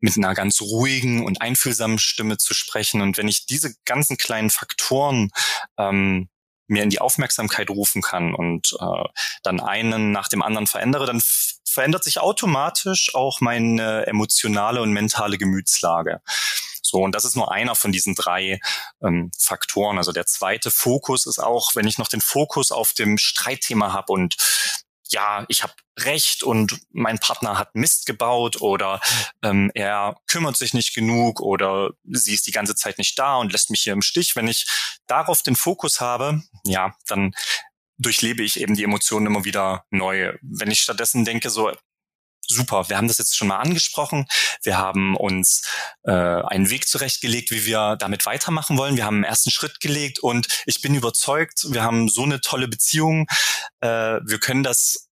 S2: mit einer ganz ruhigen und einfühlsamen Stimme zu sprechen. Und wenn ich diese ganzen kleinen Faktoren ähm, mir in die Aufmerksamkeit rufen kann und äh, dann einen nach dem anderen verändere, dann verändert sich automatisch auch meine emotionale und mentale Gemütslage. So, und das ist nur einer von diesen drei ähm, Faktoren. Also der zweite Fokus ist auch, wenn ich noch den Fokus auf dem Streitthema habe und ja, ich habe Recht und mein Partner hat Mist gebaut oder ähm, er kümmert sich nicht genug oder sie ist die ganze Zeit nicht da und lässt mich hier im Stich. Wenn ich darauf den Fokus habe, ja, dann durchlebe ich eben die Emotionen immer wieder neu. Wenn ich stattdessen denke, so, super, wir haben das jetzt schon mal angesprochen, wir haben uns äh, einen Weg zurechtgelegt, wie wir damit weitermachen wollen, wir haben einen ersten Schritt gelegt und ich bin überzeugt, wir haben so eine tolle Beziehung, äh, wir können das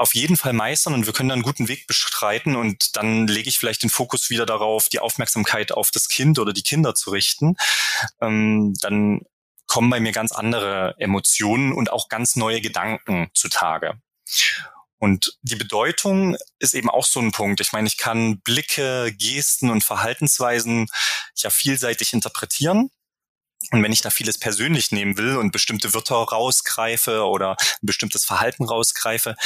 S2: auf jeden Fall meistern und wir können dann einen guten Weg bestreiten und dann lege ich vielleicht den Fokus wieder darauf, die Aufmerksamkeit auf das Kind oder die Kinder zu richten. Ähm, dann kommen bei mir ganz andere Emotionen und auch ganz neue Gedanken zutage. Und die Bedeutung ist eben auch so ein Punkt. Ich meine, ich kann Blicke, Gesten und Verhaltensweisen ja vielseitig interpretieren. Und wenn ich da vieles persönlich nehmen will und bestimmte Wörter rausgreife oder ein bestimmtes Verhalten rausgreife,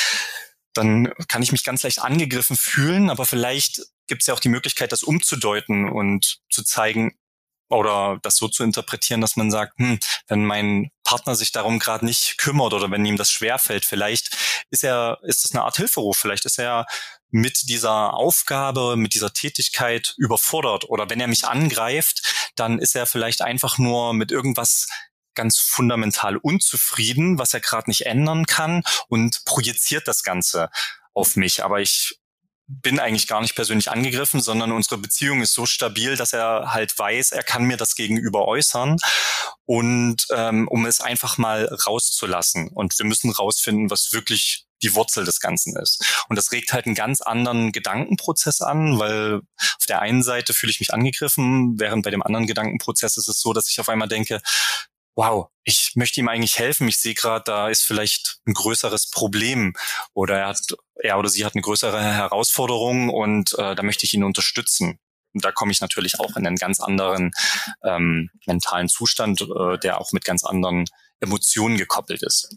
S2: dann kann ich mich ganz leicht angegriffen fühlen, aber vielleicht gibt es ja auch die Möglichkeit, das umzudeuten und zu zeigen oder das so zu interpretieren, dass man sagt, hm, wenn mein Partner sich darum gerade nicht kümmert oder wenn ihm das schwerfällt, vielleicht ist er, ist das eine Art Hilferuf, vielleicht ist er mit dieser Aufgabe, mit dieser Tätigkeit überfordert oder wenn er mich angreift, dann ist er vielleicht einfach nur mit irgendwas ganz fundamental unzufrieden, was er gerade nicht ändern kann und projiziert das Ganze auf mich. Aber ich bin eigentlich gar nicht persönlich angegriffen, sondern unsere Beziehung ist so stabil, dass er halt weiß, er kann mir das gegenüber äußern und ähm, um es einfach mal rauszulassen. Und wir müssen rausfinden, was wirklich die Wurzel des Ganzen ist. Und das regt halt einen ganz anderen Gedankenprozess an, weil auf der einen Seite fühle ich mich angegriffen, während bei dem anderen Gedankenprozess ist es so, dass ich auf einmal denke, wow, ich möchte ihm eigentlich helfen. Ich sehe gerade, da ist vielleicht ein größeres Problem oder er hat, er oder sie hat eine größere Herausforderung und äh, da möchte ich ihn unterstützen. Und da komme ich natürlich auch in einen ganz anderen ähm, mentalen Zustand, äh, der auch mit ganz anderen Emotionen gekoppelt ist.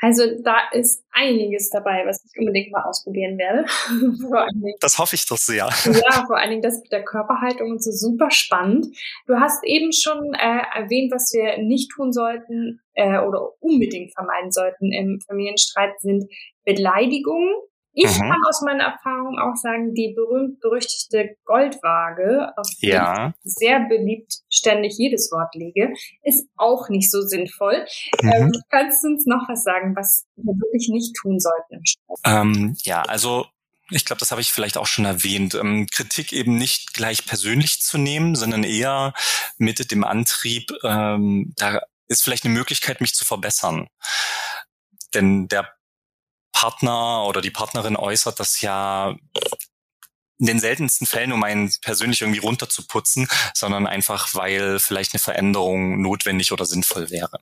S3: Also da ist einiges dabei, was ich unbedingt mal ausprobieren werde.
S2: das hoffe ich doch sehr.
S3: Ja, vor allen Dingen das mit der Körperhaltung und so super spannend. Du hast eben schon äh, erwähnt, was wir nicht tun sollten äh, oder unbedingt vermeiden sollten im Familienstreit sind Beleidigungen ich mhm. kann aus meiner Erfahrung auch sagen, die berühmt-berüchtigte Goldwaage, auf ja. ich sehr beliebt ständig jedes Wort lege, ist auch nicht so sinnvoll. Mhm. Ähm, kannst du uns noch was sagen, was wir wirklich nicht tun sollten?
S2: Ähm, ja, also ich glaube, das habe ich vielleicht auch schon erwähnt. Ähm, Kritik eben nicht gleich persönlich zu nehmen, sondern eher mit dem Antrieb, ähm, da ist vielleicht eine Möglichkeit, mich zu verbessern. Denn der Partner oder die Partnerin äußert das ja in den seltensten Fällen, um einen persönlich irgendwie runterzuputzen, sondern einfach, weil vielleicht eine Veränderung notwendig oder sinnvoll wäre.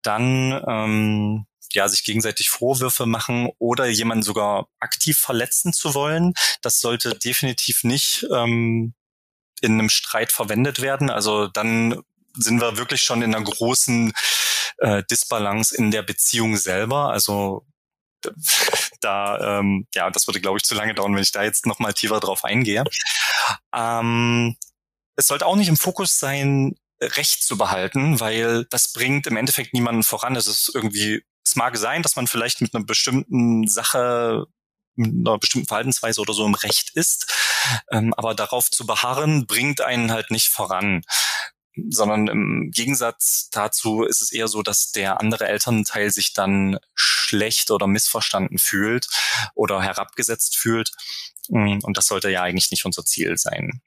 S2: Dann ähm, ja, sich gegenseitig Vorwürfe machen oder jemanden sogar aktiv verletzen zu wollen. Das sollte definitiv nicht ähm, in einem Streit verwendet werden. Also dann sind wir wirklich schon in einer großen äh, Disbalance in der Beziehung selber. Also da, ähm, ja, das würde, glaube ich, zu lange dauern, wenn ich da jetzt nochmal tiefer drauf eingehe. Ähm, es sollte auch nicht im Fokus sein, Recht zu behalten, weil das bringt im Endeffekt niemanden voran. Es ist irgendwie, es mag sein, dass man vielleicht mit einer bestimmten Sache mit einer bestimmten Verhaltensweise oder so im Recht ist. Ähm, aber darauf zu beharren, bringt einen halt nicht voran sondern im Gegensatz dazu ist es eher so, dass der andere Elternteil sich dann schlecht oder missverstanden fühlt oder herabgesetzt fühlt. Und das sollte ja eigentlich nicht unser Ziel sein.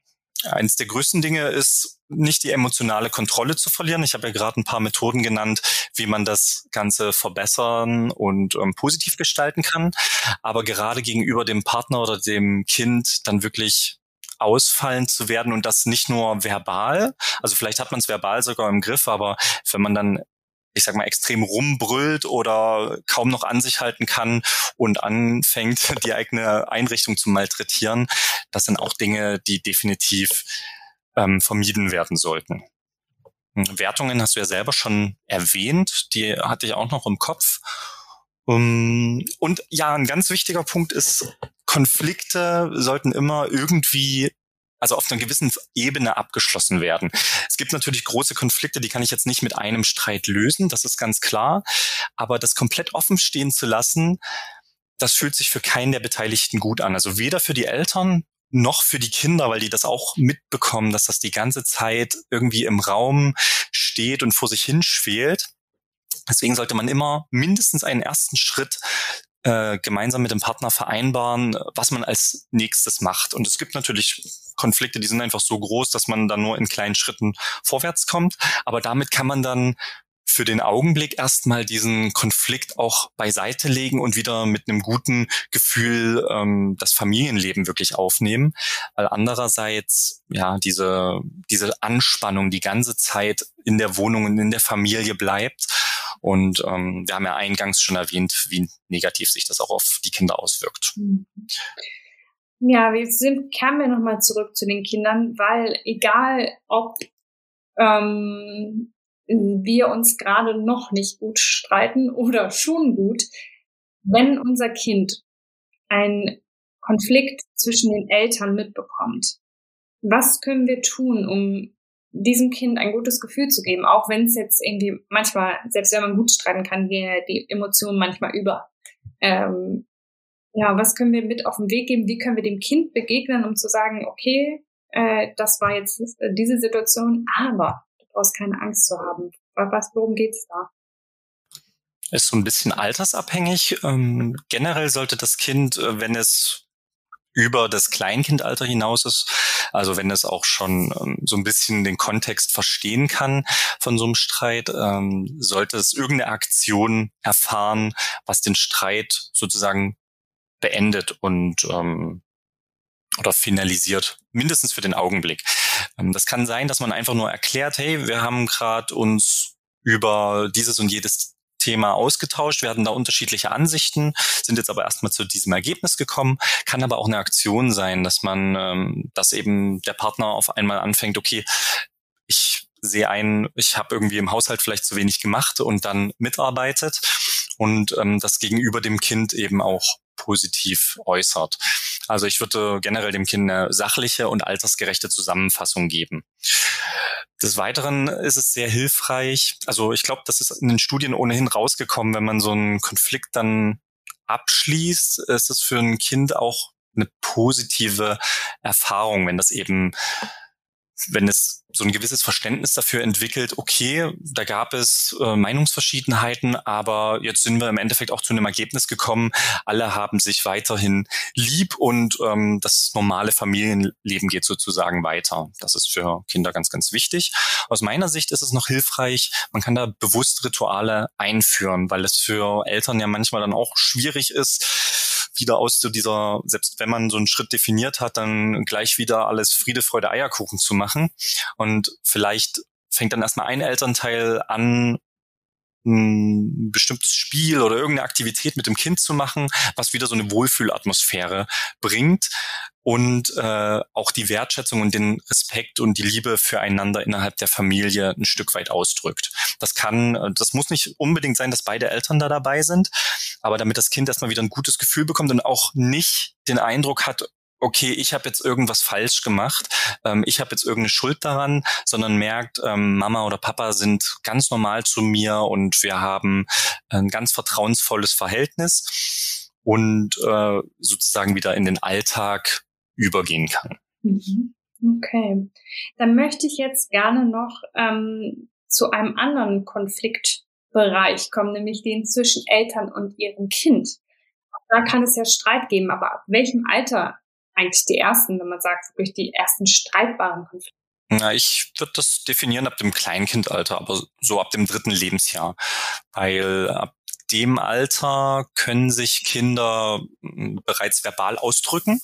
S2: Eines der größten Dinge ist, nicht die emotionale Kontrolle zu verlieren. Ich habe ja gerade ein paar Methoden genannt, wie man das Ganze verbessern und ähm, positiv gestalten kann. Aber gerade gegenüber dem Partner oder dem Kind dann wirklich ausfallend zu werden und das nicht nur verbal. Also vielleicht hat man es verbal sogar im Griff, aber wenn man dann ich sag mal, extrem rumbrüllt oder kaum noch an sich halten kann und anfängt, die eigene Einrichtung zu malträtieren. Das sind auch Dinge, die definitiv ähm, vermieden werden sollten. Hm, Wertungen hast du ja selber schon erwähnt, die hatte ich auch noch im Kopf. Um, und ja, ein ganz wichtiger Punkt ist, Konflikte sollten immer irgendwie also auf einer gewissen Ebene abgeschlossen werden. Es gibt natürlich große Konflikte, die kann ich jetzt nicht mit einem Streit lösen, das ist ganz klar. Aber das komplett offen stehen zu lassen, das fühlt sich für keinen der Beteiligten gut an. Also weder für die Eltern noch für die Kinder, weil die das auch mitbekommen, dass das die ganze Zeit irgendwie im Raum steht und vor sich hin schwelt. Deswegen sollte man immer mindestens einen ersten Schritt äh, gemeinsam mit dem Partner vereinbaren, was man als nächstes macht. Und es gibt natürlich Konflikte, die sind einfach so groß, dass man dann nur in kleinen Schritten vorwärts kommt. Aber damit kann man dann für den Augenblick erstmal diesen Konflikt auch beiseite legen und wieder mit einem guten Gefühl ähm, das Familienleben wirklich aufnehmen. Weil andererseits, ja, diese, diese Anspannung die ganze Zeit in der Wohnung und in der Familie bleibt. Und ähm, wir haben ja eingangs schon erwähnt, wie negativ sich das auch auf die Kinder auswirkt. Mhm.
S3: Ja, wir sind, kehren wir nochmal zurück zu den Kindern, weil egal ob ähm, wir uns gerade noch nicht gut streiten oder schon gut, wenn unser Kind einen Konflikt zwischen den Eltern mitbekommt, was können wir tun, um diesem Kind ein gutes Gefühl zu geben, auch wenn es jetzt irgendwie manchmal, selbst wenn man gut streiten kann, die, die Emotionen manchmal über. Ähm, ja, was können wir mit auf den Weg geben? Wie können wir dem Kind begegnen, um zu sagen, okay, äh, das war jetzt äh, diese Situation, aber du brauchst keine Angst zu haben. Was, worum geht's da?
S2: Ist so ein bisschen altersabhängig. Ähm, generell sollte das Kind, äh, wenn es über das Kleinkindalter hinaus ist, also wenn es auch schon ähm, so ein bisschen den Kontext verstehen kann von so einem Streit, ähm, sollte es irgendeine Aktion erfahren, was den Streit sozusagen beendet und ähm, oder finalisiert, mindestens für den Augenblick. Ähm, das kann sein, dass man einfach nur erklärt, hey, wir haben gerade uns über dieses und jedes Thema ausgetauscht. Wir hatten da unterschiedliche Ansichten, sind jetzt aber erstmal zu diesem Ergebnis gekommen. Kann aber auch eine Aktion sein, dass man, ähm, dass eben der Partner auf einmal anfängt, okay, ich sehe ein, ich habe irgendwie im Haushalt vielleicht zu wenig gemacht und dann mitarbeitet und ähm, das gegenüber dem Kind eben auch positiv äußert. Also ich würde generell dem Kind eine sachliche und altersgerechte Zusammenfassung geben. Des Weiteren ist es sehr hilfreich. Also ich glaube, das ist in den Studien ohnehin rausgekommen, wenn man so einen Konflikt dann abschließt, ist es für ein Kind auch eine positive Erfahrung, wenn das eben wenn es so ein gewisses Verständnis dafür entwickelt, okay, da gab es äh, Meinungsverschiedenheiten, aber jetzt sind wir im Endeffekt auch zu einem Ergebnis gekommen, alle haben sich weiterhin lieb und ähm, das normale Familienleben geht sozusagen weiter. Das ist für Kinder ganz, ganz wichtig. Aus meiner Sicht ist es noch hilfreich, man kann da bewusst Rituale einführen, weil es für Eltern ja manchmal dann auch schwierig ist, wieder aus so dieser, selbst wenn man so einen Schritt definiert hat, dann gleich wieder alles Friede, Freude, Eierkuchen zu machen. Und vielleicht fängt dann erstmal ein Elternteil an, ein bestimmtes Spiel oder irgendeine Aktivität mit dem Kind zu machen, was wieder so eine Wohlfühlatmosphäre bringt und äh, auch die Wertschätzung und den Respekt und die Liebe füreinander innerhalb der Familie ein Stück weit ausdrückt. Das kann, äh, das muss nicht unbedingt sein, dass beide Eltern da dabei sind, aber damit das Kind erstmal wieder ein gutes Gefühl bekommt und auch nicht den Eindruck hat, okay, ich habe jetzt irgendwas falsch gemacht, ähm, ich habe jetzt irgendeine Schuld daran, sondern merkt, ähm, Mama oder Papa sind ganz normal zu mir und wir haben ein ganz vertrauensvolles Verhältnis und äh, sozusagen wieder in den Alltag übergehen kann.
S3: Mhm. Okay, dann möchte ich jetzt gerne noch ähm, zu einem anderen Konfliktbereich kommen, nämlich den zwischen Eltern und ihrem Kind. Da kann es ja Streit geben, aber ab welchem Alter eigentlich die ersten, wenn man sagt, wirklich die ersten streitbaren Konflikte?
S2: Na, ich würde das definieren ab dem Kleinkindalter, aber so ab dem dritten Lebensjahr. Weil ab dem Alter können sich Kinder hm, bereits verbal ausdrücken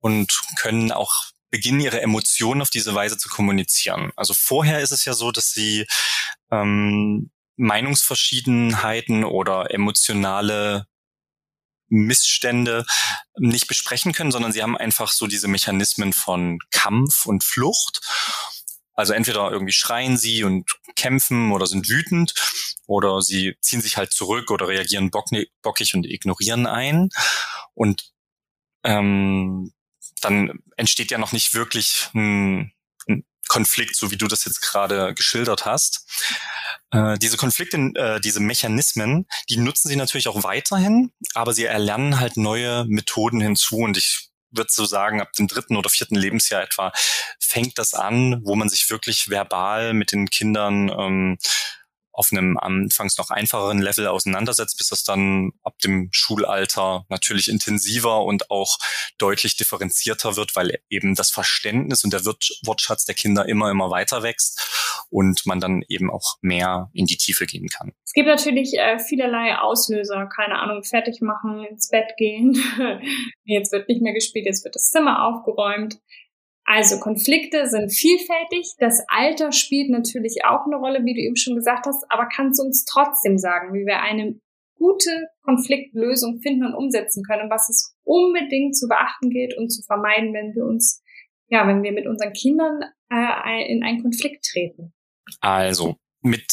S2: und können auch beginnen, ihre Emotionen auf diese Weise zu kommunizieren. Also vorher ist es ja so, dass sie ähm, Meinungsverschiedenheiten oder emotionale Missstände nicht besprechen können, sondern sie haben einfach so diese Mechanismen von Kampf und Flucht. Also entweder irgendwie schreien sie und kämpfen oder sind wütend oder sie ziehen sich halt zurück oder reagieren bockig und ignorieren ein. Und ähm, dann entsteht ja noch nicht wirklich ein, Konflikt, so wie du das jetzt gerade geschildert hast. Äh, diese Konflikte, äh, diese Mechanismen, die nutzen sie natürlich auch weiterhin, aber sie erlernen halt neue Methoden hinzu und ich würde so sagen, ab dem dritten oder vierten Lebensjahr etwa fängt das an, wo man sich wirklich verbal mit den Kindern ähm, auf einem anfangs noch einfacheren Level auseinandersetzt, bis das dann ab dem Schulalter natürlich intensiver und auch deutlich differenzierter wird, weil eben das Verständnis und der Wortschatz der Kinder immer, immer weiter wächst und man dann eben auch mehr in die Tiefe gehen kann.
S3: Es gibt natürlich äh, vielerlei Auslöser, keine Ahnung, fertig machen, ins Bett gehen. jetzt wird nicht mehr gespielt, jetzt wird das Zimmer aufgeräumt. Also Konflikte sind vielfältig. Das Alter spielt natürlich auch eine Rolle, wie du eben schon gesagt hast. Aber kannst du uns trotzdem sagen, wie wir eine gute Konfliktlösung finden und umsetzen können, was es unbedingt zu beachten gilt und zu vermeiden, wenn wir uns, ja, wenn wir mit unseren Kindern äh, in einen Konflikt treten?
S2: Also mit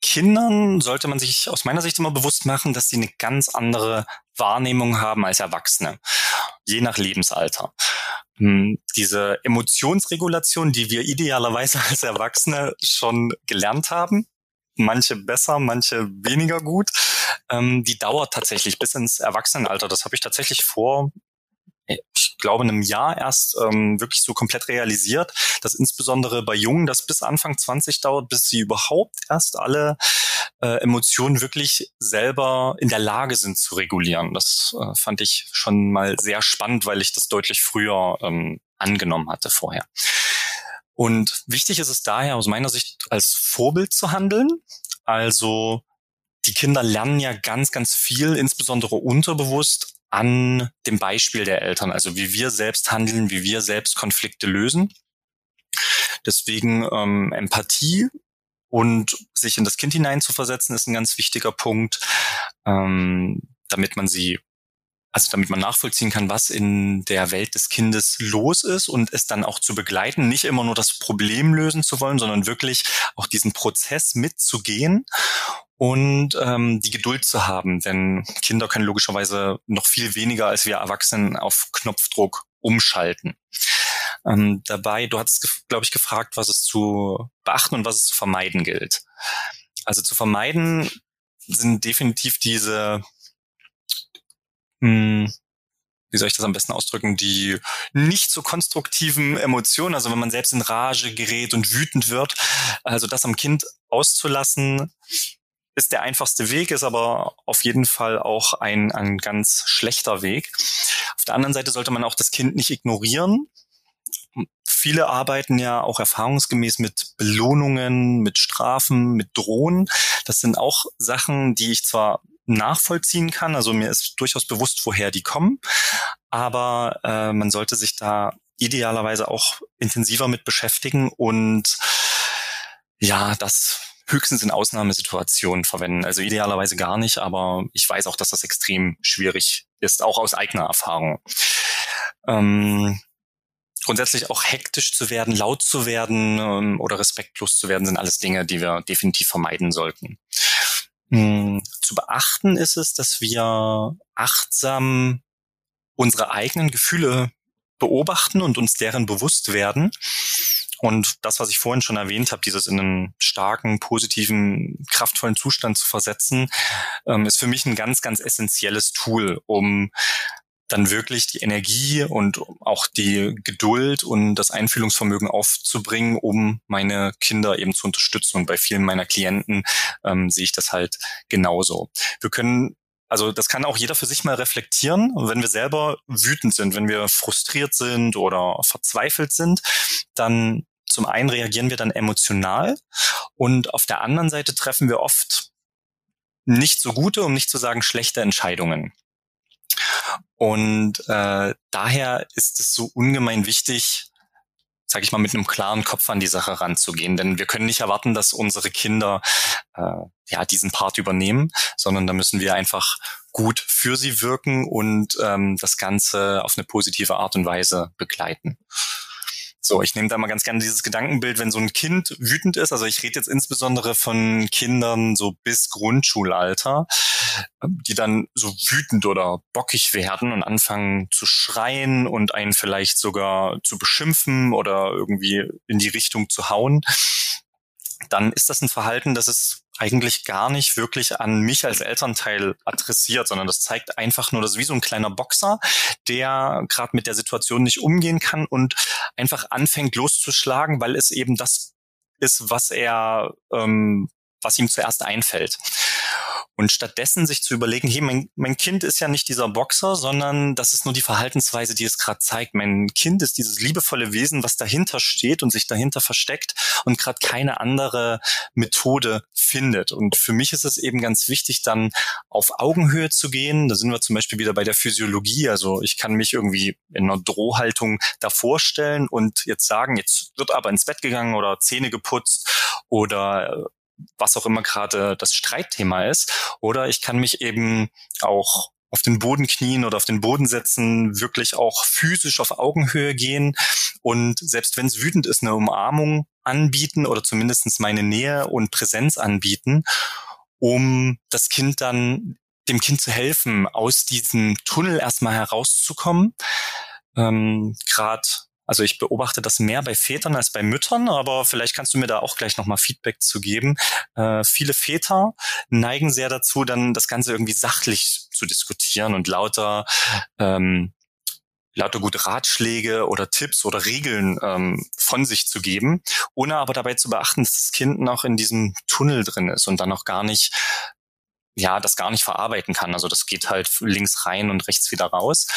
S2: Kindern sollte man sich aus meiner Sicht immer bewusst machen, dass sie eine ganz andere Wahrnehmung haben als Erwachsene, je nach Lebensalter. Hm, diese Emotionsregulation, die wir idealerweise als Erwachsene schon gelernt haben, manche besser, manche weniger gut, ähm, die dauert tatsächlich bis ins Erwachsenenalter. Das habe ich tatsächlich vor ich glaube, in einem Jahr erst ähm, wirklich so komplett realisiert, dass insbesondere bei Jungen das bis Anfang 20 dauert, bis sie überhaupt erst alle äh, Emotionen wirklich selber in der Lage sind zu regulieren. Das äh, fand ich schon mal sehr spannend, weil ich das deutlich früher ähm, angenommen hatte vorher. Und wichtig ist es daher aus meiner Sicht als Vorbild zu handeln. Also die Kinder lernen ja ganz, ganz viel, insbesondere unterbewusst, an dem Beispiel der Eltern, also wie wir selbst handeln, wie wir selbst Konflikte lösen. Deswegen ähm, Empathie und sich in das Kind hineinzuversetzen ist ein ganz wichtiger Punkt, ähm, damit man sie, also damit man nachvollziehen kann, was in der Welt des Kindes los ist und es dann auch zu begleiten, nicht immer nur das Problem lösen zu wollen, sondern wirklich auch diesen Prozess mitzugehen und ähm, die Geduld zu haben, denn Kinder können logischerweise noch viel weniger als wir Erwachsenen auf Knopfdruck umschalten. Ähm, dabei, du hattest, glaube ich, gefragt, was es zu beachten und was es zu vermeiden gilt. Also zu vermeiden sind definitiv diese, mh, hm, wie soll ich das am besten ausdrücken, die nicht so konstruktiven Emotionen, also wenn man selbst in Rage gerät und wütend wird, also das am Kind auszulassen, ist der einfachste Weg, ist aber auf jeden Fall auch ein, ein ganz schlechter Weg. Auf der anderen Seite sollte man auch das Kind nicht ignorieren. Viele arbeiten ja auch erfahrungsgemäß mit Belohnungen, mit Strafen, mit Drohen. Das sind auch Sachen, die ich zwar nachvollziehen kann, also mir ist durchaus bewusst, woher die kommen, aber äh, man sollte sich da idealerweise auch intensiver mit beschäftigen und ja, das höchstens in Ausnahmesituationen verwenden. Also idealerweise gar nicht, aber ich weiß auch, dass das extrem schwierig ist, auch aus eigener Erfahrung. Ähm, grundsätzlich auch hektisch zu werden, laut zu werden ähm, oder respektlos zu werden, sind alles Dinge, die wir definitiv vermeiden sollten. Ähm, zu beachten ist es, dass wir achtsam unsere eigenen Gefühle beobachten und uns deren bewusst werden. Und das, was ich vorhin schon erwähnt habe, dieses in einen starken, positiven, kraftvollen Zustand zu versetzen, ähm, ist für mich ein ganz, ganz essentielles Tool, um dann wirklich die Energie und auch die Geduld und das Einfühlungsvermögen aufzubringen, um meine Kinder eben zu unterstützen. Und bei vielen meiner Klienten ähm, sehe ich das halt genauso. Wir können also das kann auch jeder für sich mal reflektieren. Und wenn wir selber wütend sind, wenn wir frustriert sind oder verzweifelt sind, dann zum einen reagieren wir dann emotional und auf der anderen Seite treffen wir oft nicht so gute, um nicht zu sagen schlechte Entscheidungen. Und äh, daher ist es so ungemein wichtig, sage ich mal, mit einem klaren Kopf an die Sache ranzugehen. Denn wir können nicht erwarten, dass unsere Kinder äh, ja diesen Part übernehmen, sondern da müssen wir einfach gut für sie wirken und ähm, das Ganze auf eine positive Art und Weise begleiten. So, ich nehme da mal ganz gerne dieses Gedankenbild, wenn so ein Kind wütend ist, also ich rede jetzt insbesondere von Kindern so bis Grundschulalter, die dann so wütend oder bockig werden und anfangen zu schreien und einen vielleicht sogar zu beschimpfen oder irgendwie in die Richtung zu hauen, dann ist das ein Verhalten, das ist eigentlich gar nicht wirklich an mich als Elternteil adressiert, sondern das zeigt einfach nur, das ist wie so ein kleiner Boxer, der gerade mit der Situation nicht umgehen kann und einfach anfängt loszuschlagen, weil es eben das ist, was er, ähm, was ihm zuerst einfällt. Und stattdessen sich zu überlegen, hey, mein, mein Kind ist ja nicht dieser Boxer, sondern das ist nur die Verhaltensweise, die es gerade zeigt. Mein Kind ist dieses liebevolle Wesen, was dahinter steht und sich dahinter versteckt und gerade keine andere Methode findet. Und für mich ist es eben ganz wichtig, dann auf Augenhöhe zu gehen. Da sind wir zum Beispiel wieder bei der Physiologie. Also ich kann mich irgendwie in einer Drohhaltung davor stellen und jetzt sagen, jetzt wird aber ins Bett gegangen oder Zähne geputzt oder was auch immer gerade das Streitthema ist. Oder ich kann mich eben auch auf den Boden knien oder auf den Boden setzen, wirklich auch physisch auf Augenhöhe gehen und selbst wenn es wütend ist, eine Umarmung anbieten oder zumindestens meine Nähe und Präsenz anbieten, um das Kind dann, dem Kind zu helfen, aus diesem Tunnel erstmal herauszukommen. Ähm, Gerade also ich beobachte das mehr bei Vätern als bei Müttern, aber vielleicht kannst du mir da auch gleich nochmal Feedback zu geben. Äh, viele Väter neigen sehr dazu, dann das Ganze irgendwie sachlich zu diskutieren und lauter ähm, lauter gute Ratschläge oder Tipps oder Regeln ähm, von sich zu geben, ohne aber dabei zu beachten, dass das Kind noch in diesem Tunnel drin ist und dann noch gar nicht ja, das gar nicht verarbeiten kann. Also das geht halt links rein und rechts wieder raus.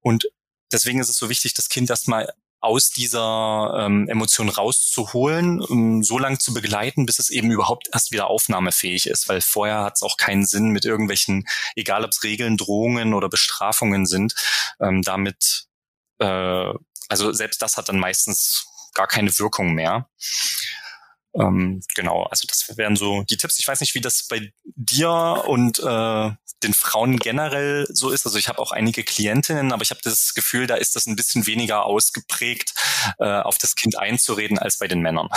S2: Und deswegen ist es so wichtig, das Kind erstmal aus dieser ähm, Emotion rauszuholen, um so lange zu begleiten, bis es eben überhaupt erst wieder aufnahmefähig ist, weil vorher hat es auch keinen Sinn mit irgendwelchen, egal ob es Regeln, Drohungen oder Bestrafungen sind, ähm, damit, äh, also selbst das hat dann meistens gar keine Wirkung mehr. Ähm, genau, also das wären so die Tipps. Ich weiß nicht, wie das bei dir und äh, den Frauen generell so ist. Also ich habe auch einige Klientinnen, aber ich habe das Gefühl, da ist das ein bisschen weniger ausgeprägt, äh, auf das Kind einzureden als bei den Männern.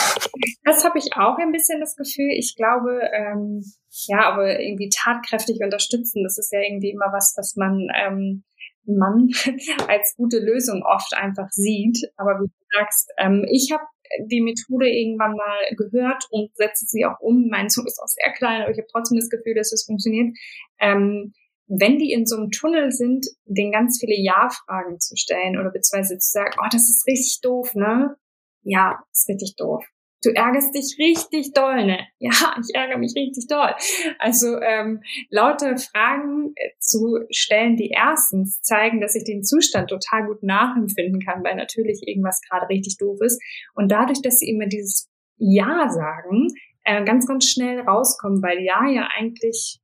S3: Das habe ich auch ein bisschen das Gefühl. Ich glaube, ähm, ja, aber irgendwie tatkräftig unterstützen, das ist ja irgendwie immer was, was man ähm, Mann als gute Lösung oft einfach sieht. Aber wie du sagst, ähm, ich habe die Methode irgendwann mal gehört und setze sie auch um. Mein Sohn ist auch sehr klein, aber ich habe trotzdem das Gefühl, dass es funktioniert. Ähm, wenn die in so einem Tunnel sind, den ganz viele Ja-Fragen zu stellen oder beziehungsweise zu sagen, oh, das ist richtig doof, ne? Ja, ist richtig doof du ärgerst dich richtig doll, ne? Ja, ich ärgere mich richtig doll. Also ähm, lauter Fragen äh, zu stellen, die erstens zeigen, dass ich den Zustand total gut nachempfinden kann, weil natürlich irgendwas gerade richtig doof ist. Und dadurch, dass sie immer dieses Ja sagen, äh, ganz, ganz schnell rauskommen, weil Ja ja eigentlich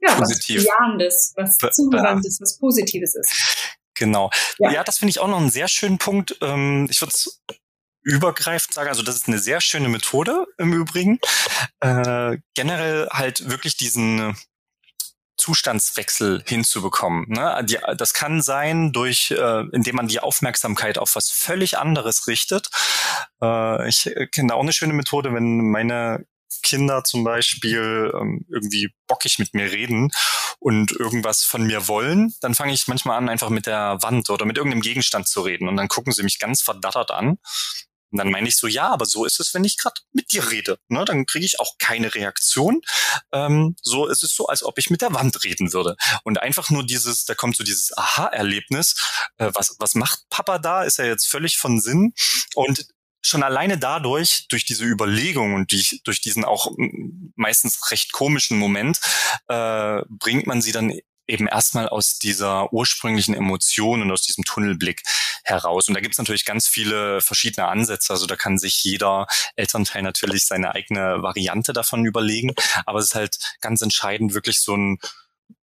S3: ja, Positiv. was Bejahendes, was Zugewandtes, was Positives ist.
S2: Genau. Ja, ja das finde ich auch noch einen sehr schönen Punkt. Ähm, ich würde übergreifend sagen, also das ist eine sehr schöne Methode im Übrigen. Äh, generell halt wirklich diesen Zustandswechsel hinzubekommen. Ne? Die, das kann sein, durch, äh, indem man die Aufmerksamkeit auf was völlig anderes richtet. Äh, ich kenne auch eine schöne Methode, wenn meine Kinder zum Beispiel ähm, irgendwie bockig mit mir reden und irgendwas von mir wollen, dann fange ich manchmal an, einfach mit der Wand oder mit irgendeinem Gegenstand zu reden. Und dann gucken sie mich ganz verdattert an und dann meine ich so, ja, aber so ist es, wenn ich gerade mit dir rede. Ne? Dann kriege ich auch keine Reaktion. Ähm, so ist es so, als ob ich mit der Wand reden würde. Und einfach nur dieses, da kommt so dieses Aha-Erlebnis. Äh, was, was macht Papa da? Ist er jetzt völlig von Sinn? Und schon alleine dadurch, durch diese Überlegung und die, durch diesen auch meistens recht komischen Moment, äh, bringt man sie dann eben erstmal aus dieser ursprünglichen Emotion und aus diesem Tunnelblick heraus. Und da gibt es natürlich ganz viele verschiedene Ansätze. Also da kann sich jeder Elternteil natürlich seine eigene Variante davon überlegen. Aber es ist halt ganz entscheidend, wirklich so ein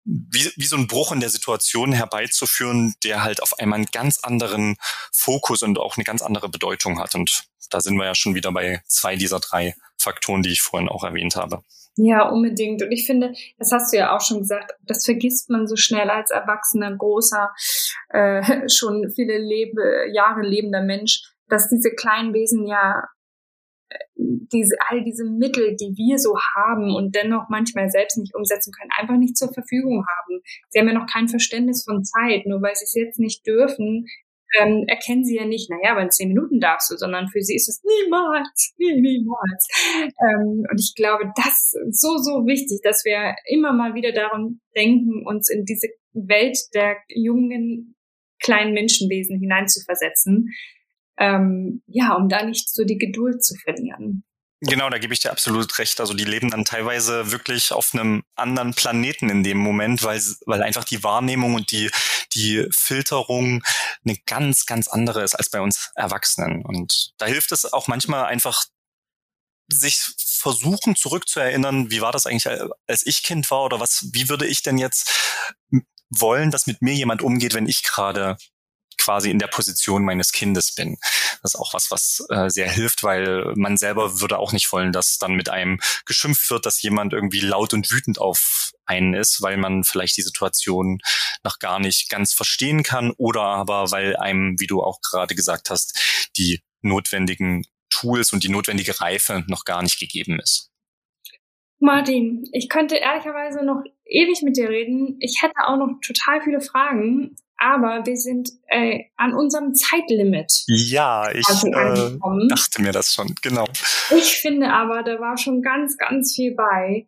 S2: wie, wie so ein Bruch in der Situation herbeizuführen, der halt auf einmal einen ganz anderen Fokus und auch eine ganz andere Bedeutung hat. Und da sind wir ja schon wieder bei zwei dieser drei Faktoren, die ich vorhin auch erwähnt habe.
S3: Ja, unbedingt. Und ich finde, das hast du ja auch schon gesagt, das vergisst man so schnell als erwachsener, großer, äh, schon viele Lebe, Jahre lebender Mensch, dass diese kleinen Wesen ja äh, diese, all diese Mittel, die wir so haben und dennoch manchmal selbst nicht umsetzen können, einfach nicht zur Verfügung haben. Sie haben ja noch kein Verständnis von Zeit. Nur weil sie es jetzt nicht dürfen, ähm, erkennen sie ja nicht, naja, aber in zehn Minuten darfst du, sondern für sie ist es niemals, nie, niemals. Ähm, und ich glaube, das ist so, so wichtig, dass wir immer mal wieder darum denken, uns in diese Welt der jungen, kleinen Menschenwesen hineinzuversetzen. Ähm, ja, um da nicht so die Geduld zu verlieren.
S2: Genau, da gebe ich dir absolut recht. Also die leben dann teilweise wirklich auf einem anderen Planeten in dem Moment, weil, weil einfach die Wahrnehmung und die, die Filterung eine ganz, ganz andere ist als bei uns Erwachsenen. Und da hilft es auch manchmal einfach, sich versuchen zurückzuerinnern, wie war das eigentlich, als ich Kind war oder was, wie würde ich denn jetzt wollen, dass mit mir jemand umgeht, wenn ich gerade quasi in der Position meines Kindes bin. Das ist auch was, was äh, sehr hilft, weil man selber würde auch nicht wollen, dass dann mit einem geschimpft wird, dass jemand irgendwie laut und wütend auf einen ist, weil man vielleicht die Situation noch gar nicht ganz verstehen kann oder aber weil einem, wie du auch gerade gesagt hast, die notwendigen Tools und die notwendige Reife noch gar nicht gegeben ist.
S3: Martin, ich könnte ehrlicherweise noch ewig mit dir reden. Ich hätte auch noch total viele Fragen, aber wir sind äh, an unserem Zeitlimit.
S2: Ja, ich äh, dachte mir das schon, genau.
S3: Ich finde aber, da war schon ganz, ganz viel bei.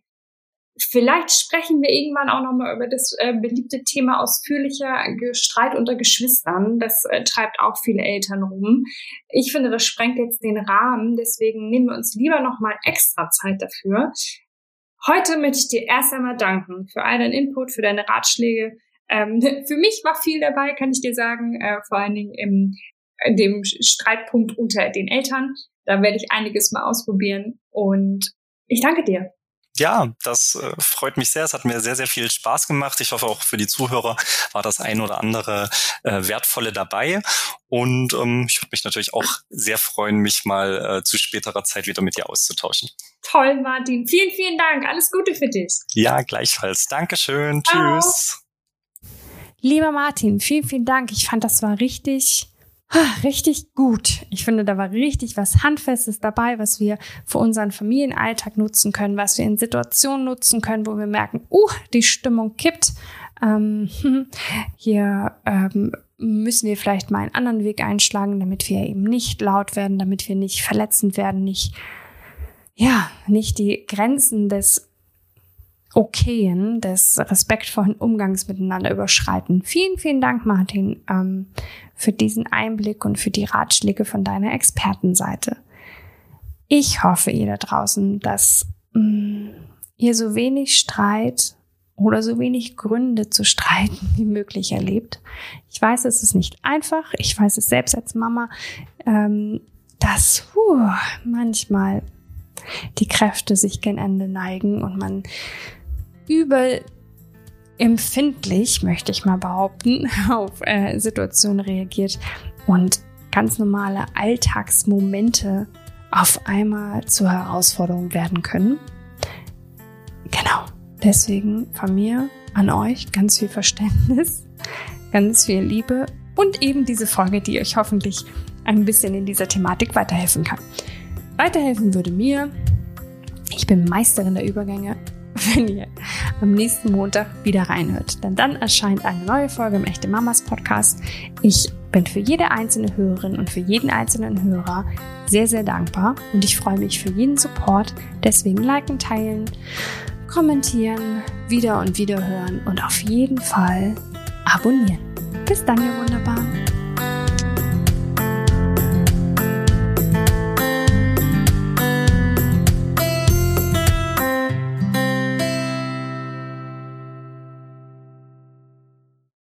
S3: Vielleicht sprechen wir irgendwann auch nochmal über das äh, beliebte Thema ausführlicher Streit unter Geschwistern. Das äh, treibt auch viele Eltern rum. Ich finde, das sprengt jetzt den Rahmen. Deswegen nehmen wir uns lieber nochmal extra Zeit dafür. Heute möchte ich dir erst einmal danken für all deinen Input, für deine Ratschläge, ähm, für mich war viel dabei, kann ich dir sagen, äh, vor allen Dingen im in dem Streitpunkt unter den Eltern. Da werde ich einiges mal ausprobieren und ich danke dir.
S2: Ja, das äh, freut mich sehr. Es hat mir sehr, sehr viel Spaß gemacht. Ich hoffe auch für die Zuhörer war das ein oder andere äh, wertvolle dabei. Und ähm, ich würde mich natürlich auch sehr freuen, mich mal äh, zu späterer Zeit wieder mit dir auszutauschen.
S3: Toll, Martin. Vielen, vielen Dank. Alles Gute für dich.
S2: Ja, gleichfalls. Dankeschön. Ciao. Tschüss.
S1: Lieber Martin, vielen, vielen Dank. Ich fand, das war richtig, richtig gut. Ich finde, da war richtig was Handfestes dabei, was wir für unseren Familienalltag nutzen können, was wir in Situationen nutzen können, wo wir merken, uh, die Stimmung kippt. Ähm, hier ähm, müssen wir vielleicht mal einen anderen Weg einschlagen, damit wir eben nicht laut werden, damit wir nicht verletzend werden, nicht, ja, nicht die Grenzen des Okayen des respektvollen Umgangs miteinander überschreiten. Vielen, vielen Dank, Martin, ähm, für diesen Einblick und für die Ratschläge von deiner Expertenseite. Ich hoffe, ihr da draußen, dass mh, mm, ihr so wenig Streit oder so wenig Gründe zu streiten wie möglich erlebt. Ich weiß, es ist nicht einfach. Ich weiß es selbst als Mama, ähm, dass puh, manchmal die Kräfte sich gen Ende neigen und man übel empfindlich, möchte ich mal behaupten, auf äh, Situationen reagiert und ganz normale Alltagsmomente auf einmal zur Herausforderung werden können. Genau. Deswegen von mir an euch ganz viel Verständnis, ganz viel Liebe und eben diese Folge, die euch hoffentlich ein bisschen in dieser Thematik weiterhelfen kann. Weiterhelfen würde mir, ich bin Meisterin der Übergänge, wenn ihr am nächsten Montag wieder reinhört. Denn dann erscheint eine neue Folge im Echte Mamas Podcast. Ich bin für jede einzelne Hörerin und für jeden einzelnen Hörer sehr, sehr dankbar und ich freue mich für jeden Support. Deswegen liken, teilen, kommentieren, wieder und wieder hören und auf jeden Fall abonnieren. Bis dann, ihr Wunderbaren.